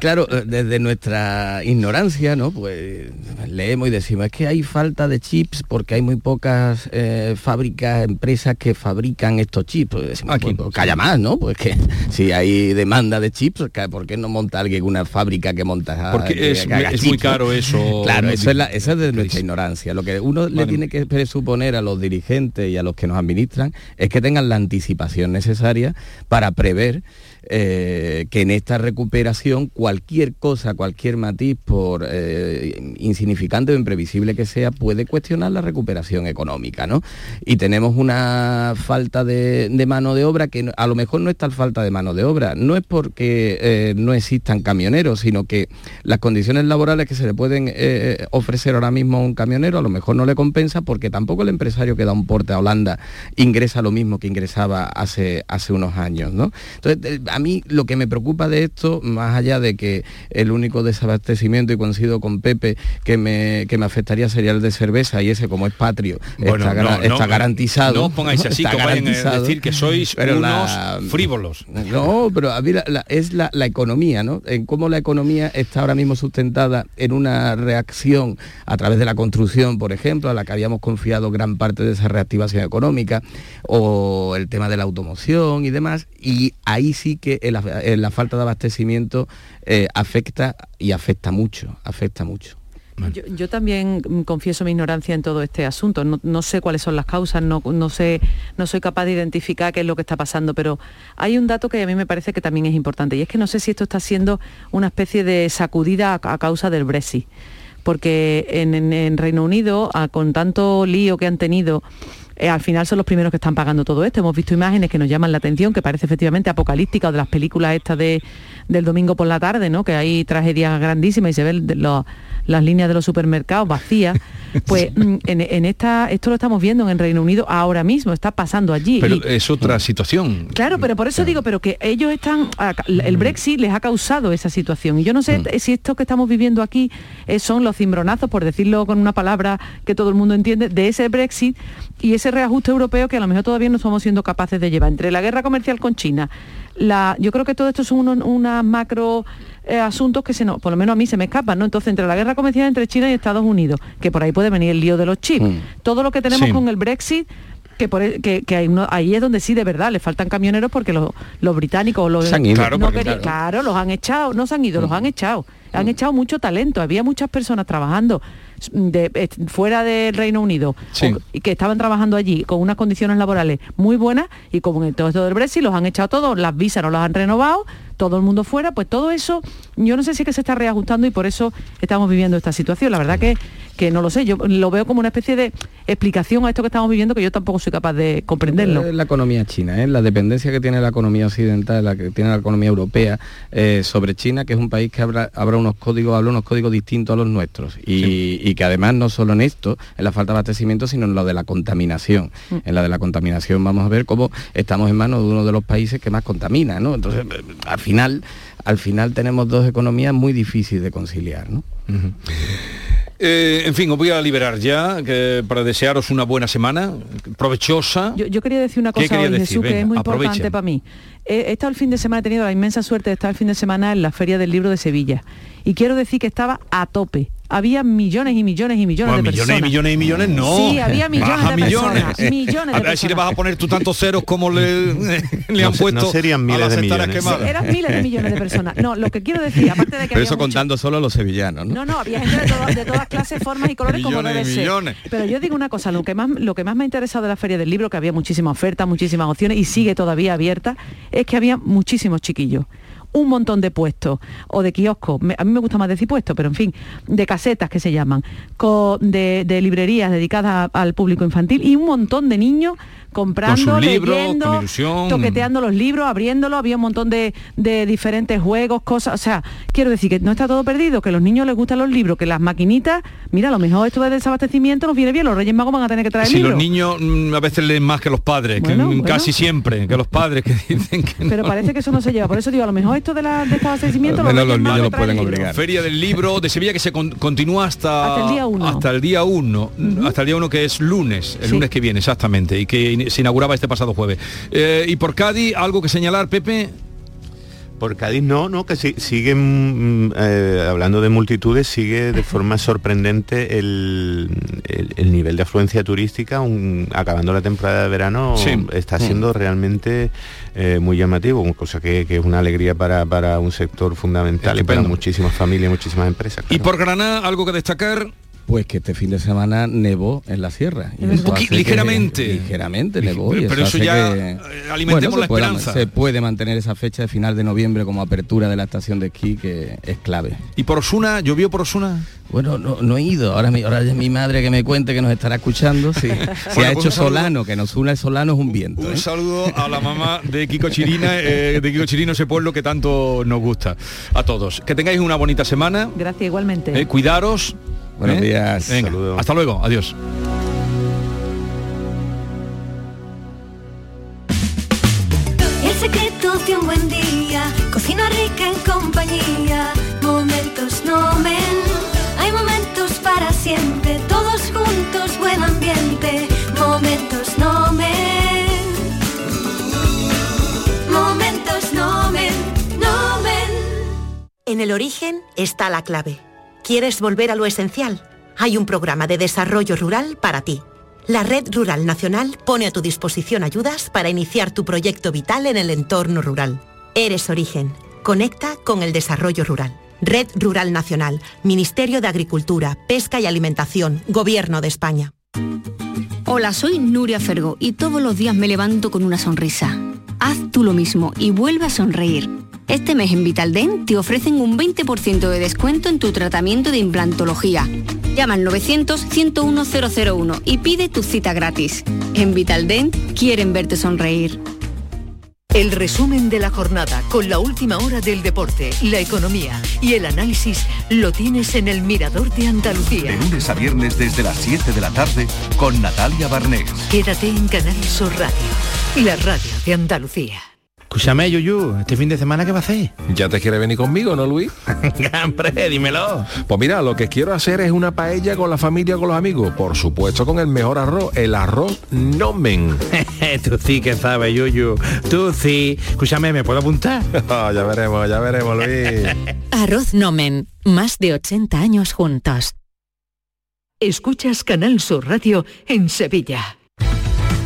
claro, eh, desde nuestra ignorancia, ¿no? Pues leemos y decimos, es que hay falta de chips porque hay muy pocas eh, fábricas, empresas que fabrican estos chips. Pues decimos, Aquí. Pues, calla más, ¿no? Pues que si hay demanda de chips, ¿por qué no monta alguien una fábrica que monta? Porque es, muy caro eso. Claro, eso es, la, eso es de nuestra ignorancia. Lo que uno le tiene que presuponer a los dirigentes y a los que nos administran es que tengan la anticipación necesaria para prever eh, que en esta recuperación cualquier cosa, cualquier matiz, por eh, insignificante o imprevisible que sea, puede cuestionar la recuperación económica. ¿no? Y tenemos una falta de, mano de obra que a lo mejor no es tal falta de mano de obra, no es porque eh, no existan camioneros, sino que las condiciones laborales que se le pueden ofrecer ahora mismo a un camionero a lo mejor no le compensa porque tampoco el empresario que da un porte a Holanda ingresa lo mismo que ingresaba hace, hace unos años. ¿no? Entonces, a mí lo que me preocupa de esto, más allá de que el único desabastecimiento, y coincido con Pepe, que me, que me afectaría sería el de cerveza, y ese como es patrio, está, garantizado. No pongáis así, como decir que sois unos frívolos. No, pero a mí es la, economía, ¿no? En cómo la economía está ahora mismo sustentada en una reacción a través de la construcción, por ejemplo, a la que habíamos confiado gran parte de esa reactivación económica, o el tema de la automoción y demás, y ahí sí que la, falta de abastecimiento eh, afecta y afecta mucho, afecta mucho. Yo, también confieso mi ignorancia en todo este asunto. No, sé cuáles son las causas, no, sé, no soy capaz de identificar qué es lo que está pasando, pero hay un dato que a mí me parece que también es importante y es que no sé si esto está siendo una especie de sacudida a, causa del Brexit porque en, en- en Reino Unido, ah, con tanto lío que han tenido, eh, al final son los primeros que están pagando todo esto. Hemos visto imágenes que nos llaman la atención, que parece efectivamente apocalíptica o de las películas estas de, del domingo por la tarde, ¿no? Que hay tragedias grandísimas y se ven los- las líneas de los supermercados vacías. Pues mm, en, en esta, esto lo estamos viendo en Reino Unido ahora mismo, está pasando allí. Pero Y- es otra situación. Claro, pero por eso digo, pero que ellos están, el Brexit les ha causado esa situación. Y yo no sé si esto que estamos viviendo aquí eh, son los cimbronazos, por decirlo con una palabra que todo el mundo entiende, de ese Brexit y ese reajuste europeo que a lo mejor todavía no estamos siendo capaces de llevar. Entre la guerra comercial con China, la, yo creo que todo esto son unos unas macro eh, asuntos que se nos, por lo menos a mí se me escapan, ¿no? Entonces, entre la guerra comercial entre China y Estados Unidos, que por ahí puede venir el lío de los chips, todo lo que tenemos Sí. con el Brexit, que, por que, que hay uno- ahí es donde sí de verdad le faltan camioneros porque los, los británicos los Se han ido. Claro, no porque querían- claro. claro, los han echado, no se han ido, los han echado. Han echado mucho talento, había muchas personas trabajando de, eh, fuera del Reino Unido Sí. o- y que estaban trabajando allí con unas condiciones laborales muy buenas y como en todo esto del Brexit los han echado todos, las visas no las han renovado, todo el mundo fuera, pues todo eso yo no sé si es que se está reajustando y por eso estamos viviendo esta situación. La verdad que, que no lo sé, yo lo veo como una especie de explicación a esto que estamos viviendo que yo tampoco soy capaz de comprenderlo. Es la economía china, ¿eh? la dependencia que tiene la economía occidental, la que tiene la economía europea eh, sobre China, que es un país que habrá, habrá unos códigos, habla unos códigos distintos a los nuestros. Y, y que además no solo en esto, en la falta de abastecimiento, sino en lo de la contaminación. Mm. En la de la contaminación vamos a ver cómo estamos en manos de uno de los países que más contamina, ¿no? Entonces, eh, al final, al final tenemos dos economías muy difíciles de conciliar, ¿no? Eh, en fin, os voy a liberar ya que- para desearos una buena semana, provechosa. Yo, yo quería decir una ¿Qué cosa hoy, decir? Jesús, que es muy aprovechen. importante para mí. He, he estado el fin de semana, he tenido la inmensa suerte de estar el fin de semana en la Feria del Libro de Sevilla. Y quiero decir que estaba a tope. Había millones y millones y millones Bueno, de millones personas. y millones y millones, no. Sí, había millones Baja de millones. personas. Millones a de ver si le vas a poner tú tantos ceros como le, le han No puesto no serían miles de millones. Eran miles de millones de personas. No, lo que quiero decir, aparte de que Pero había eso mucho- contando solo a los sevillanos, ¿no? No, no, había gente de, todas- de todas clases, formas y colores como Millones y debe ser. millones. Pero yo digo una cosa, lo que más lo que más me ha interesado de la Feria del Libro, que había muchísimas ofertas, muchísimas opciones y sigue todavía abierta, es que había muchísimos chiquillos un montón de puestos o de kioscos, a mí me gusta más decir puestos, pero en fin, de casetas que se llaman, de, de librerías dedicadas al público infantil y un montón de niños comprando, Con sus libros, leyendo, con ilusión. toqueteando los libros, abriéndolos, había un montón de, de diferentes juegos, cosas, o sea, quiero decir que no está todo perdido, que a los niños les gustan los libros, que las maquinitas, mira, a lo mejor esto de desabastecimiento nos viene bien, los Reyes Magos van a tener que traer Si libros. los niños mm, a veces leen más que los padres, que, Bueno, bueno. casi siempre, que los padres que dicen que Pero no. parece que eso no se lleva, por eso digo, a lo mejor esto de la de desabastecimiento los Magos niños lo pueden obligar. Feria del Libro de Sevilla que se con- continúa hasta, Hasta el día uno. Hasta el día 1, hasta el día 1 que es lunes, el Sí. lunes que viene exactamente, y que se inauguraba este pasado jueves. Eh, y por Cádiz, algo que señalar, Pepe. Por Cádiz no, no, que sí- siguen, mm, eh, hablando de multitudes, sigue de forma sorprendente el, el- el nivel de afluencia turística, un- acabando la temporada de verano, Sí. está Mm. siendo realmente eh, muy llamativo, cosa que, que es una alegría para, para un sector fundamental y para muchísimas familias, muchísimas empresas. Y por Granada, algo que destacar. Pues que este fin de semana nevó en la sierra. Y Un eso hace que- ligeramente. ligeramente nevó. y Pero eso ya, que- eh, alimentemos Bueno, la puede- esperanza. se puede mantener esa fecha de final de noviembre como apertura de la estación de esquí, que es clave. ¿Y por Osuna? ¿Llovió por Osuna? Bueno, no, no he ido. Ahora, mi, ahora es mi madre que me cuente que nos estará escuchando. Sí. Se Bueno, ha pues hecho solano, que nos una el solano es un viento. Un ¿eh? saludo a la mamá de Kiko Chirina, eh, de Kiko Chirino, ese pueblo que tanto nos gusta. A todos. Que tengáis una bonita semana. Gracias igualmente. eh, cuidaros. Buenos ¿eh? días. Venga, Saludos. hasta luego. Adiós. El secreto de un buen día, cocina rica en compañía, momentos nomen, hay momentos para siempre, todos juntos, buen ambiente, momentos nomen, momentos nomen, nomen. En el origen está la clave. ¿Quieres volver a lo esencial? Hay un programa de desarrollo rural para ti. La Red Rural Nacional pone a tu disposición ayudas para iniciar tu proyecto vital en el entorno rural. Eres origen. Conecta con el desarrollo rural. Red Rural Nacional, Ministerio de Agricultura, Pesca y Alimentación, Gobierno de España. Hola, soy Nuria Fergo y todos los días me levanto con una sonrisa. Haz tú lo mismo y vuelve a sonreír. Este mes en Vitaldent te ofrecen un 20% de descuento en tu tratamiento de implantología. Llama al 900-101-001 y pide tu cita gratis. En Vitaldent quieren verte sonreír. El resumen de la jornada con la última hora del deporte, la economía y el análisis lo tienes en el Mirador de Andalucía. De lunes a viernes desde las 7 de la tarde con Natalia Barnés. Quédate en Canal Sur Radio, la radio de Andalucía. Escúchame, Yuyu, ¿este fin de semana qué va a hacer? ¿Ya te quiere venir conmigo, no, Luis? Hombre, dímelo. Pues mira, lo que quiero hacer es una paella con la familia, con los amigos. Por supuesto, con el mejor arroz, el arroz nomen. Tú sí que sabes, Yuyu. Tú sí. Escúchame, ¿me puedo apuntar? ya veremos, ya veremos, Luis. Arroz Nomen, más de 80 años juntos. Escuchas Canal Sur Radio en Sevilla.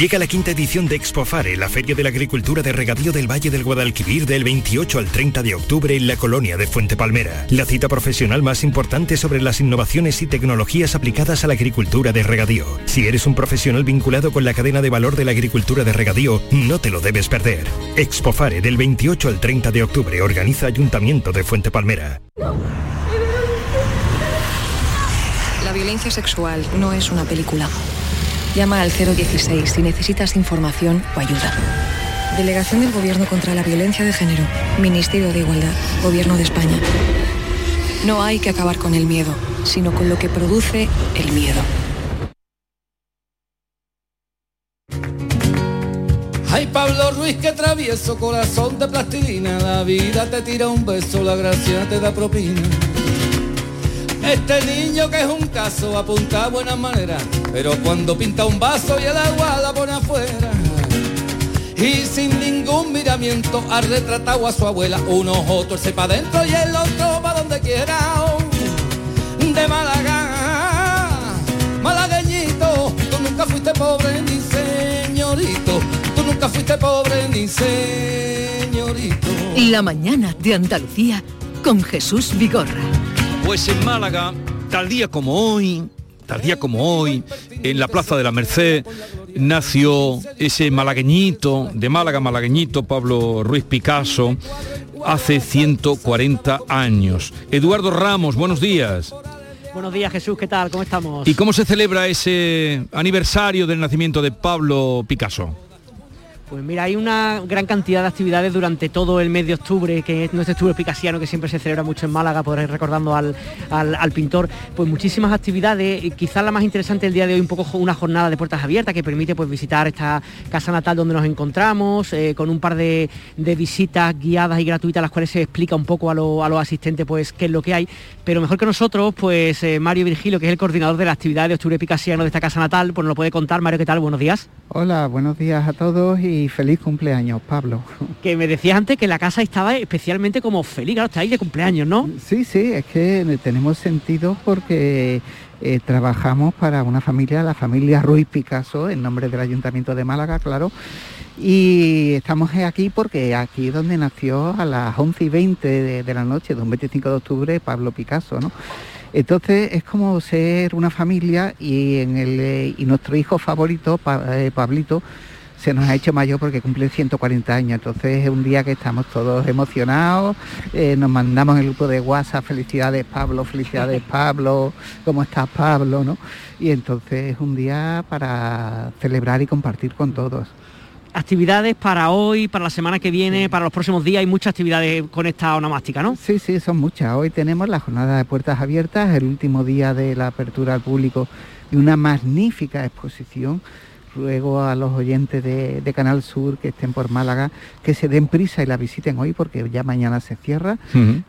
Llega la quinta edición de Expofare, la Feria de la Agricultura de Regadío del Valle del Guadalquivir del 28 al 30 de octubre en la colonia de Fuente Palmera. La cita profesional más importante sobre las innovaciones y tecnologías aplicadas a la agricultura de regadío. Si eres un profesional vinculado con la cadena de valor de la agricultura de regadío, no te lo debes perder. Expofare del 28 al 30 de octubre organiza Ayuntamiento de Fuente Palmera. La violencia sexual no es una película. Llama al 016 si necesitas información o ayuda. Delegación del Gobierno contra la Violencia de Género. Ministerio de Igualdad. Gobierno de España. No hay que acabar con el miedo, sino con lo que produce el miedo. Ay Pablo Ruiz que travieso, corazón de plastilina, la vida te tira un beso, la gracia te da propina. Este niño que es un caso apunta a buenas maneras, pero cuando pinta un vaso y el agua la pone afuera. Y sin ningún miramiento ha retratado a su abuela, uno otro se pa' dentro y el otro pa' donde quiera. Oh, de Málaga, malagueñito, tú nunca fuiste pobre ni señorito, tú nunca fuiste pobre ni señorito. La mañana de Andalucía con Jesús Vigorra. Pues en Málaga, tal día como hoy, tal día como hoy, en la Plaza de la Merced, nació ese malagueñito, de Málaga malagueñito, Pablo Ruiz Picasso, hace 140 años. Eduardo Ramos, buenos días. Buenos días Jesús, ¿qué tal? ¿Cómo estamos? ¿Y cómo se celebra ese aniversario del nacimiento de Pablo Picasso? Pues mira, hay una gran cantidad de actividades durante todo el mes de octubre, que es nuestro octubre picasiano, que siempre se celebra mucho en Málaga, por ir recordando al, al, pintor. Pues muchísimas actividades, quizás la más interesante el día de hoy, un poco una jornada de puertas abiertas que permite pues visitar esta casa natal donde nos encontramos, eh, con un par de, de, visitas guiadas y gratuitas, las cuales se explica un poco a, lo, a, los asistentes pues qué es lo que hay. Pero mejor que nosotros, pues eh, Mario Virgilio, que es el coordinador de la actividad de octubre picasiano de esta casa natal, pues nos lo puede contar. Mario, ¿qué tal? Buenos días. Hola, buenos días a todos y feliz cumpleaños, Pablo. Que me decías antes que la casa estaba especialmente como feliz, claro, está ahí de cumpleaños, ¿no? Sí, sí, es que tenemos sentido porque eh, trabajamos para una familia, la familia Ruiz Picasso, en nombre del Ayuntamiento de Málaga, claro. Y estamos aquí porque aquí es donde nació a las 11 y 20 de, de la noche, de un 25 de octubre, Pablo Picasso, ¿no? Entonces es como ser una familia y, en el, y nuestro hijo favorito, pa, eh, Pablito, se nos ha hecho mayor porque cumple 140 años. Entonces es un día que estamos todos emocionados, eh, nos mandamos en el grupo de WhatsApp, felicidades Pablo, felicidades Pablo, ¿cómo estás Pablo? ¿no? Y entonces es un día para celebrar y compartir con todos. actividades para hoy, para la semana que viene, para los próximos días, hay muchas actividades con esta onomástica, ¿no? Sí, sí, son muchas. Hoy tenemos la jornada de puertas abiertas, el último día de la apertura al público y una magnífica exposición ruego a los oyentes de, Canal Sur que estén por Málaga que se den prisa y la visiten hoy porque ya mañana se cierra,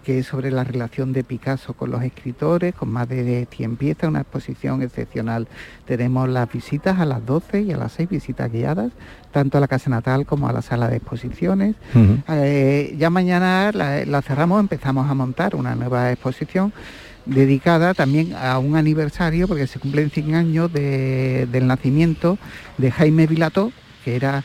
que es sobre la relación de Picasso con los escritores, con más de 100 piezas, una exposición excepcional. Tenemos las visitas a las 12 y a las 6 visitas guiadas, tanto a la casa natal como a la sala de exposiciones. Eh, ya mañana la cerramos, empezamos a montar una nueva exposición dedicada también a un aniversario, porque se cumplen 100 años del nacimiento de Jaime Vilato, que era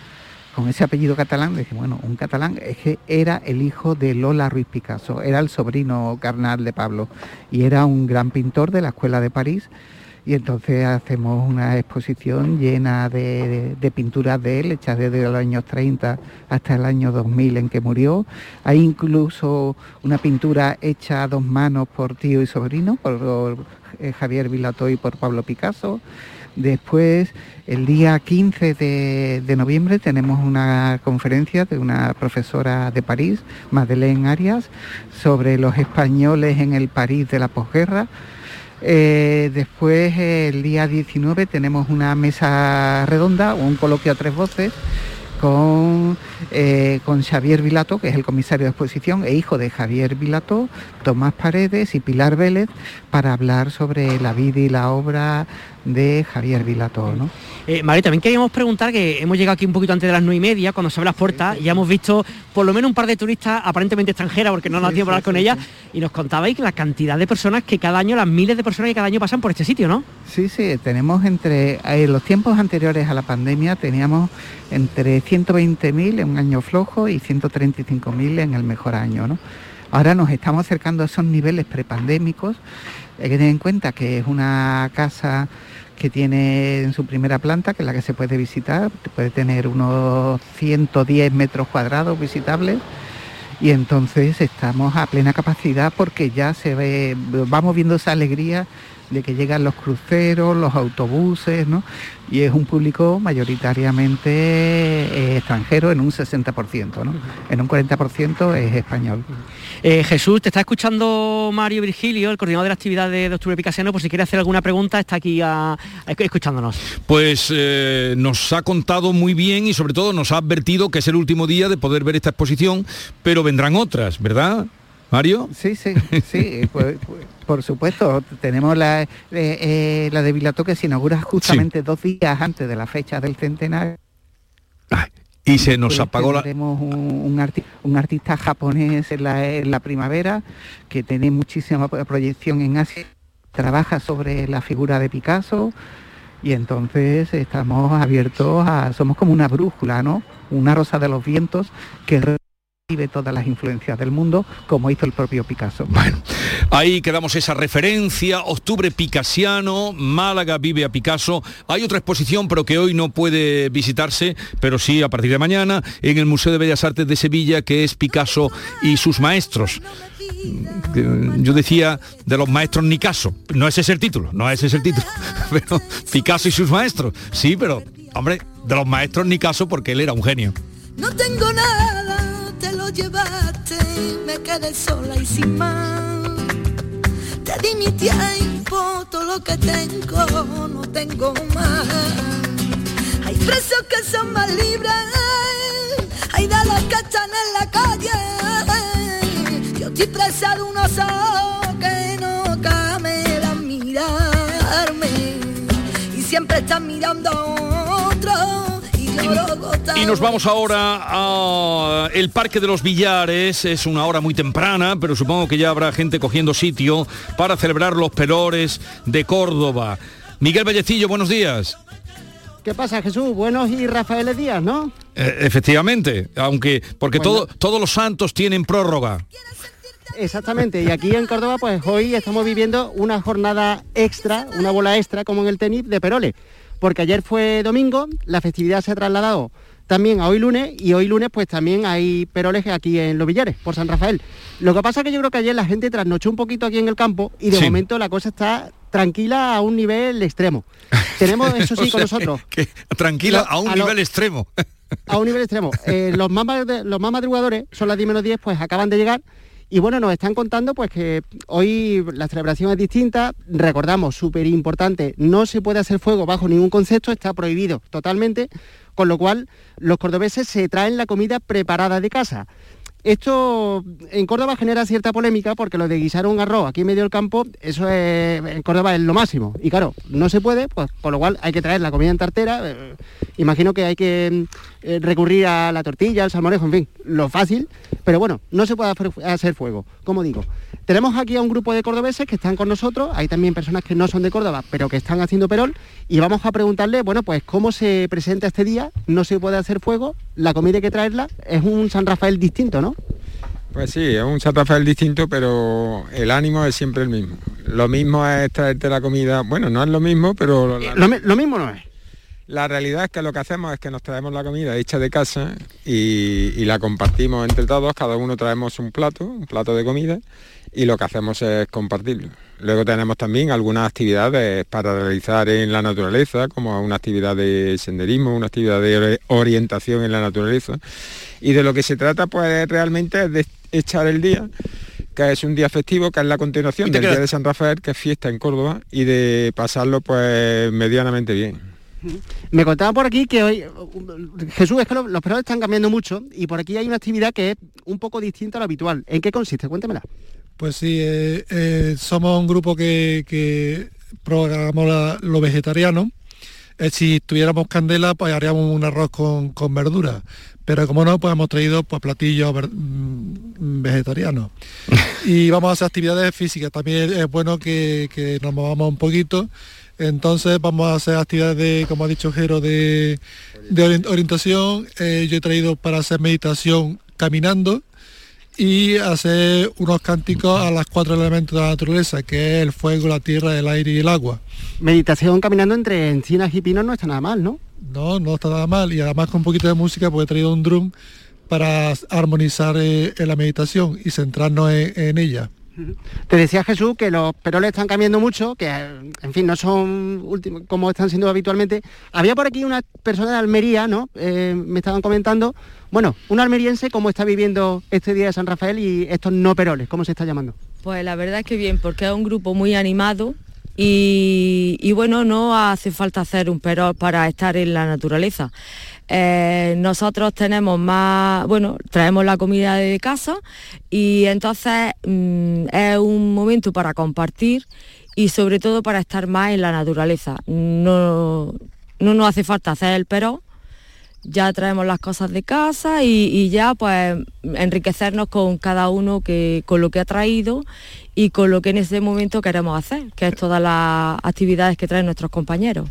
con ese apellido catalán, dije, bueno, un catalán es que era el hijo de Lola Ruiz Picasso, era el sobrino carnal de Pablo y era un gran pintor de la Escuela de París y entonces hacemos una exposición llena de, pinturas de él, hechas desde los años 30 hasta el año 2000 en que murió. Hay incluso una pintura hecha a dos manos por tío y sobrino, por eh, Javier Vilato y por Pablo Picasso. Después, el día 15 de, de, noviembre, tenemos una conferencia de una profesora de París, Madeleine Arias, sobre los españoles en el París de la posguerra eh, después, el día 19, tenemos una mesa redonda, un coloquio a tres voces, con, eh, con Xavier Vilato, que es el comisario de exposición e hijo de Javier Vilato, Tomás Paredes y Pilar Vélez, para hablar sobre la vida y la obra de Javier Vilato. ¿no? Eh, María, también queríamos preguntar, que hemos llegado aquí un poquito antes de las nueve y media, cuando se abren las puertas, y ya hemos visto por lo menos un par de turistas aparentemente extranjeras, porque no nos da tiempo hablar con ellas, y nos contabais la cantidad de personas que cada año, las miles de personas que cada año pasan por este sitio, ¿no? Sí, sí, tenemos entre, en eh, los tiempos anteriores a la pandemia teníamos entre 120.000 en un año flojo y 135.000 en el mejor año, ¿no? Ahora nos estamos acercando a esos niveles prepandémicos. Hay que tener en cuenta que es una casa que tiene en su primera planta, que es la que se puede visitar, puede tener unos 110 metros cuadrados visitables y entonces estamos a plena capacidad porque ya se ve, vamos viendo esa alegría de que llegan los cruceros, los autobuses, ¿no? Y es un público mayoritariamente eh, extranjero en un 60%, ¿no? En un 40% es español. Eh, Jesús, te está escuchando Mario Virgilio, el coordinador de la actividad de Octubre Picasiano, por si quiere hacer alguna pregunta, está aquí escuchándonos. Pues eh, nos ha contado muy bien y sobre todo nos ha advertido que es el último día de poder ver esta exposición, pero vendrán otras, ¿verdad? Mario. Sí, sí, sí, pues, pues, por supuesto. Tenemos la, eh, eh, la de Vilato que se inaugura justamente dos días antes de la fecha del centenario. y se nos apagó la... Tenemos un, un, artista japonés en la, primavera que tiene muchísima proyección en Asia, trabaja sobre la figura de Picasso y entonces estamos abiertos a... Somos como una brújula, ¿no? Una rosa de los vientos que de todas las influencias del mundo, como hizo el propio Picasso. Bueno, ahí quedamos esa referencia, Octubre Picasiano, Málaga vive a Picasso. Hay otra exposición, pero que hoy no puede visitarse, pero sí a partir de mañana, en el Museo de Bellas Artes de Sevilla, que es Picasso y sus maestros. Yo decía de los maestros Nicaso, no ese es el título, no ese es el título, pero Picasso y sus maestros, sí, pero hombre, de los maestros Nicaso porque él era un genio. No tengo nada llevaste me quedé sola y sin más. Te di mi tiempo, todo lo que tengo no tengo más. Hay presos que son más libres, hay de los que están en la calle. Yo estoy presa de unos ojos que no cameran mirarme y siempre están mirando y nos vamos ahora a el Parque de los Villares. Es una hora muy temprana, pero supongo que ya habrá gente cogiendo sitio para celebrar los pelores de Córdoba. Miguel Vallecillo, buenos días. ¿Qué pasa, Jesús? Buenos y Rafael Díaz, ¿no? Eh, efectivamente, aunque porque todo, todos los santos tienen prórroga. Exactamente, y aquí en Córdoba pues hoy estamos viviendo una jornada extra, una bola extra como en el tenis de Perole, porque ayer fue domingo, la festividad se ha trasladado también a hoy lunes y hoy lunes pues también hay peroles aquí en Los Villares, por San Rafael. Lo que pasa es que yo creo que ayer la gente trasnochó un poquito aquí en el campo y de Sí. momento la cosa está tranquila a un nivel extremo. Tenemos eso sí O con nosotros. que- tranquila a un a lo- nivel extremo. a un nivel extremo. Eh, los, más, los más madrugadores, son las 10 menos 10, pues acaban de llegar. Y bueno, nos están contando pues que hoy la celebración es distinta. Recordamos, súper importante, no se puede hacer fuego bajo ningún concepto, está prohibido totalmente. Con lo cual, los cordobeses se traen la comida preparada de casa. Esto en Córdoba genera cierta polémica porque lo de guisar un arroz aquí en medio del campo, eso es, en Córdoba es lo máximo. Y claro, no se puede, pues con lo cual hay que traer la comida en tartera. eh, imagino que hay que eh, recurrir a la tortilla, al salmorejo, en fin, lo fácil. Pero bueno, no se puede hacer- fuego, como digo. Tenemos aquí a un grupo de cordobeses que están con nosotros, hay también personas que no son de Córdoba, pero que están haciendo perol, y vamos a preguntarle, bueno, pues cómo se presenta este día, no se puede hacer fuego, la comida hay que traerla, es un San Rafael distinto, ¿no? Pues sí, es un San Rafael distinto, pero el ánimo es siempre el mismo. Lo mismo es traerte la comida, bueno, no es lo mismo, pero... la- Lo, mi- lo mismo no es. La realidad es que lo que hacemos es que nos traemos la comida hecha de casa y, y la compartimos entre todos, cada uno traemos un plato, un plato de comida, y lo que hacemos es compartirlo. Luego tenemos también algunas actividades para realizar en la naturaleza, como una actividad de senderismo, una actividad de ori- orientación en la naturaleza. Y de lo que se trata pues realmente es de echar el día, que es un día festivo, que es la continuación del Día de San Rafael, que es fiesta en Córdoba, y de pasarlo pues medianamente bien. Me contaba por aquí que hoy, Jesús, es que los, los peroles están cambiando mucho y por aquí hay una actividad que es un poco distinta a lo habitual. ¿En qué consiste? Cuéntemela. Pues sí, eh, eh, somos un grupo que, que programamos la- lo vegetariano. Eh, si tuviéramos candela, pues haríamos un arroz con, con verdura. Pero como no, pues hemos traído pues, platillos mm, vegetarianos. y vamos a hacer actividades físicas. También es bueno que, que nos movamos un poquito. Entonces vamos a hacer actividades de, como ha dicho Jero, de, de orien- orientación. Eh, yo he traído para hacer meditación caminando y hacer unos cánticos a las cuatro elementos de la naturaleza, que es el fuego, la tierra, el aire y el agua. Meditación caminando entre encinas y pinos no está nada mal, ¿no? No, no está nada mal. Y además con un poquito de música, pues he traído un drum para armonizar eh, en la meditación y centrarnos en, en ella. Te decía Jesús que los peroles están cambiando mucho, que en fin no son últimos como están siendo habitualmente. Había por aquí una persona de Almería, ¿no? Eh, me estaban comentando, bueno, un almeriense cómo está viviendo este día de San Rafael y estos no peroles, ¿cómo se está llamando? Pues la verdad es que bien, porque es un grupo muy animado y, y bueno, no hace falta hacer un perol para estar en la naturaleza. Eh, nosotros tenemos más, bueno, traemos la comida de casa y entonces mm, es un momento para compartir y sobre todo para estar más en la naturaleza. No, no nos hace falta hacer el perol, ya traemos las cosas de casa y, y ya pues enriquecernos con cada uno que, con lo que ha traído y con lo que en ese momento queremos hacer, que es todas las actividades que traen nuestros compañeros.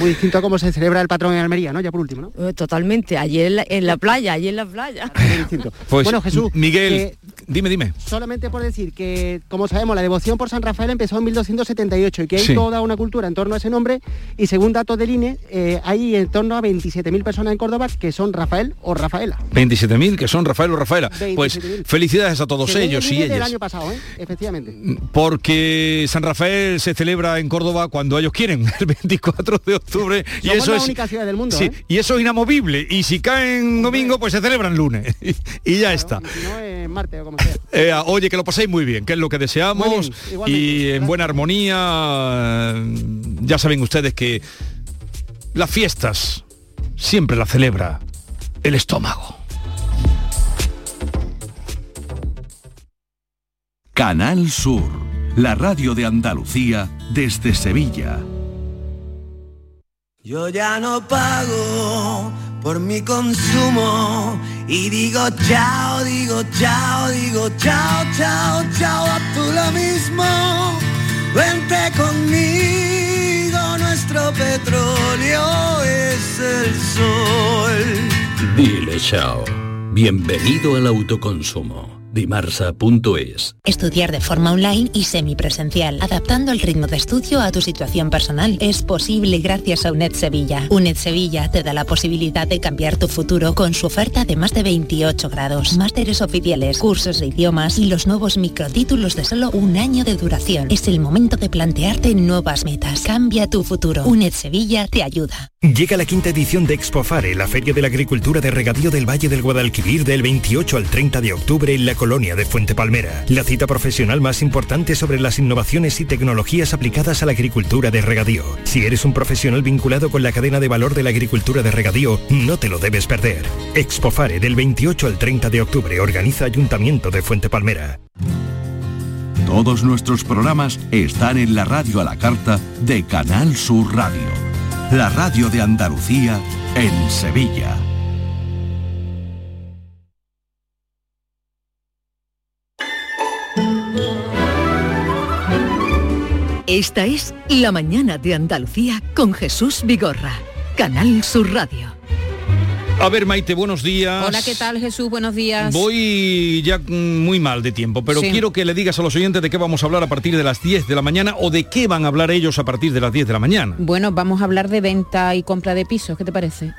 Muy distinto a cómo se celebra el patrón en Almería, ¿no? Ya por último, ¿no? Eh, Totalmente, allí en la, en la playa, allí en la playa. Pues, Bueno, Jesús, Miguel, que- dime, dime. Solamente por decir que, como sabemos, la devoción por San Rafael empezó en 1278 y que hay Sí. toda una cultura en torno a ese nombre y según datos del INE, eh, hay en torno a 27.000 personas en Córdoba que son Rafael o Rafaela. 27.000 que son Rafael o Rafaela. Pues 27.000. felicidades a todos ellos el y ellas. año pasado, ¿eh? efectivamente. Porque San Rafael se celebra en Córdoba cuando ellos quieren, el 24 de octubre. y Somos eso la es única ciudad del mundo, sí, ¿eh? y eso es inamovible. Y si caen domingo, pues se celebran lunes. y ya está. Si no, es martes o como sea. Eh, oye, que lo paséis muy bien, que es lo que deseamos. Bien, y en buena armonía. eh, Ya saben ustedes que las fiestas siempre las celebra el estómago. Canal Sur, la radio de Andalucía desde Sevilla. Yo ya no pago por mi consumo y digo chao, digo chao, digo chao, chao, chao, a tú lo mismo. Vente conmigo, nuestro petróleo es el sol. Dile chao. Bienvenido al autoconsumo. dimarsa.es. Estudiar de forma online y semipresencial, adaptando el ritmo de estudio a tu situación personal. Es posible gracias a UNED Sevilla. UNED Sevilla te da la posibilidad de cambiar tu futuro con su oferta de más de 28 grados, másteres oficiales, cursos de idiomas y los nuevos microtítulos de solo un año de duración. Es el momento de plantearte nuevas metas. Cambia tu futuro. UNED Sevilla te ayuda. Llega la quinta edición de Expofare, la Feria de la Agricultura de Regadío del Valle del Guadalquivir del 28 al 30 de octubre en la colonia de Fuente Palmera. La cita profesional más importante sobre las innovaciones y tecnologías aplicadas a la agricultura de regadío. Si eres un profesional vinculado con la cadena de valor de la agricultura de regadío, no te lo debes perder. Expofare del 28 al 30 de octubre organiza Ayuntamiento de Fuente Palmera. Todos nuestros programas están en la radio a la carta de Canal Sur Radio, la radio de Andalucía en Sevilla. Esta es La Mañana de Andalucía con Jesús Vigorra, Canal Sur Radio. A ver, Maite, buenos días. Hola, ¿qué tal Jesús? Buenos días. Voy ya mm, muy mal de tiempo, pero Sí. quiero que le digas a los oyentes de qué vamos a hablar a partir de las 10 de la mañana o de qué van a hablar ellos a partir de las 10 de la mañana. Bueno, vamos a hablar de venta y compra de pisos, ¿qué te parece?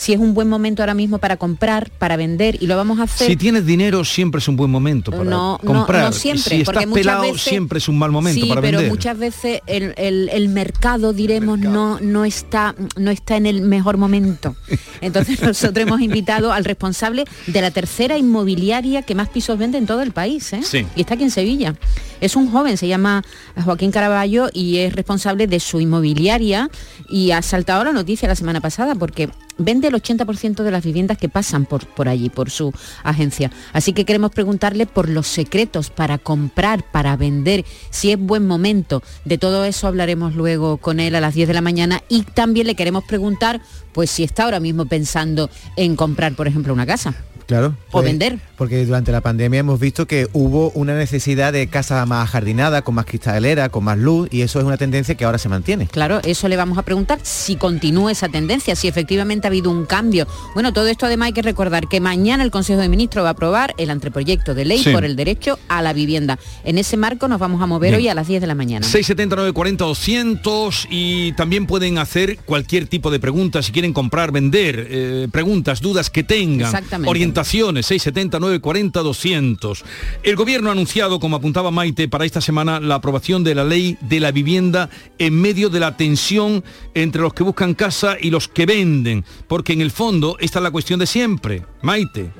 Si es un buen momento ahora mismo para comprar, para vender y lo vamos a hacer Si tienes dinero siempre es un buen momento para No, comprar. no siempre, si porque estás muchas pelado veces- siempre es un mal momento sí, para pero vender. muchas veces el, el- el mercado, diremos, no, no, está, no está en el mejor momento. Entonces nosotros hemos invitado al responsable de la tercera inmobiliaria que más pisos vende en todo el país. ¿eh? Sí. Y está aquí en Sevilla. Es un joven, se llama Joaquín Caraballo y es responsable de su inmobiliaria y ha saltado la noticia la semana pasada porque vende el 80% de las viviendas que pasan por, por allí, por su agencia. Así que queremos preguntarle por los secretos para comprar, para vender, si es buen momento. De todo eso hablaremos luego con él a las 10 de la mañana y también le queremos preguntar pues si está ahora mismo pensando en comprar, por ejemplo, una casa. Claro. O pues, vender. Porque durante la pandemia hemos visto que hubo una necesidad de casa más jardinada, con más cristalera, con más luz, y eso es una tendencia que ahora se mantiene. Claro, eso le vamos a preguntar si continúa esa tendencia, si efectivamente ha habido un cambio. Bueno, todo esto además hay que recordar que mañana el Consejo de Ministros va a aprobar el anteproyecto de ley Sí. por el derecho a la vivienda. En ese marco nos vamos a mover Bien. hoy a las 10 de la mañana. 679 40 200 y también pueden hacer cualquier tipo de preguntas si quieren comprar, vender, eh, preguntas, dudas que tengan, Exactamente. 679 40 200. El gobierno ha anunciado, como apuntaba Maite, para esta semana la aprobación de la ley de la vivienda en medio de la tensión entre los que buscan casa y los que venden, porque en el fondo esta es la cuestión de siempre, Maite.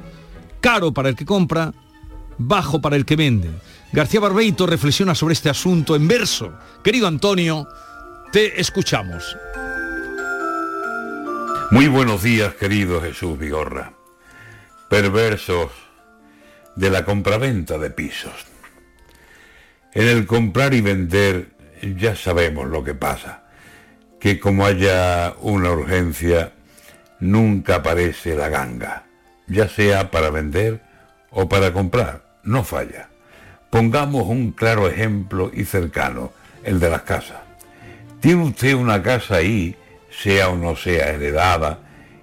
Caro para el que compra, bajo para el que vende. García Barbeito reflexiona sobre este asunto en verso. Querido Antonio, te escuchamos. Muy buenos días, querido Jesús Vigorra. Perversos de la compraventa de pisos. En el comprar y vender ya sabemos lo que pasa, que como haya una urgencia, nunca aparece la ganga, ya sea para vender o para comprar, no falla. Pongamos un claro ejemplo y cercano, el de las casas. Tiene usted una casa ahí, sea o no sea heredada,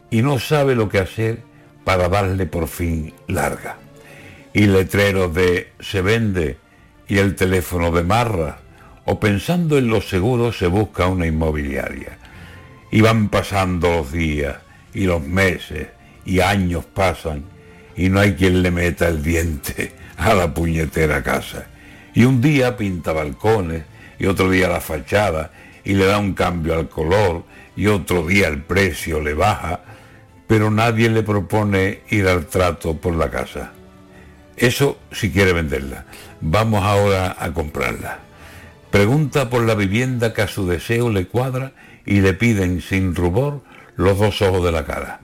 y no sabe lo que hacer para darle por fin larga. Y letreros de se vende y el teléfono de marra, o pensando en los seguros se busca una inmobiliaria. Y van pasando los días y los meses y años pasan y no hay quien le meta el diente a la puñetera casa. Y un día pinta balcones y otro día la fachada y le da un cambio al color y otro día el precio le baja, pero nadie le propone ir al trato por la casa. Eso si quiere venderla. Vamos ahora a comprarla. Pregunta por la vivienda que a su deseo le cuadra y le piden sin rubor los dos ojos de la cara.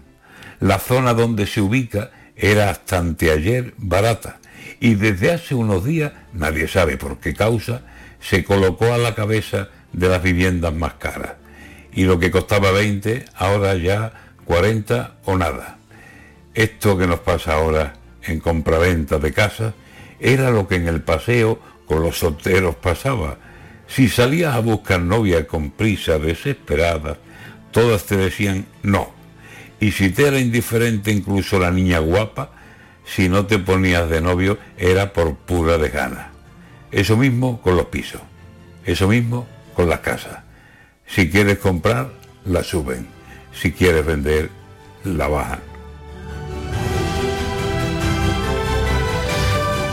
La zona donde se ubica era hasta anteayer barata y desde hace unos días, nadie sabe por qué causa, se colocó a la cabeza de las viviendas más caras. Y lo que costaba 20, ahora ya 40 o nada. Esto que nos pasa ahora en compraventa de casas era lo que en el paseo con los solteros pasaba. Si salías a buscar novia con prisa desesperada, todas te decían no. Y si te era indiferente incluso la niña guapa, si no te ponías de novio era por pura de gana. Eso mismo con los pisos. Eso mismo con las casas. Si quieres comprar, la suben. Si quieres vender, la bajan.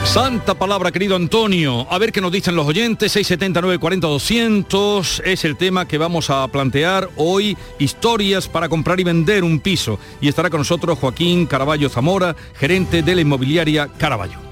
Santa palabra, querido Antonio. A ver qué nos dicen los oyentes. 679 40 200 es el tema que vamos a plantear hoy. Historias para comprar y vender un piso. Y estará con nosotros Joaquín Caraballo Zamora, gerente de la inmobiliaria Caraballo.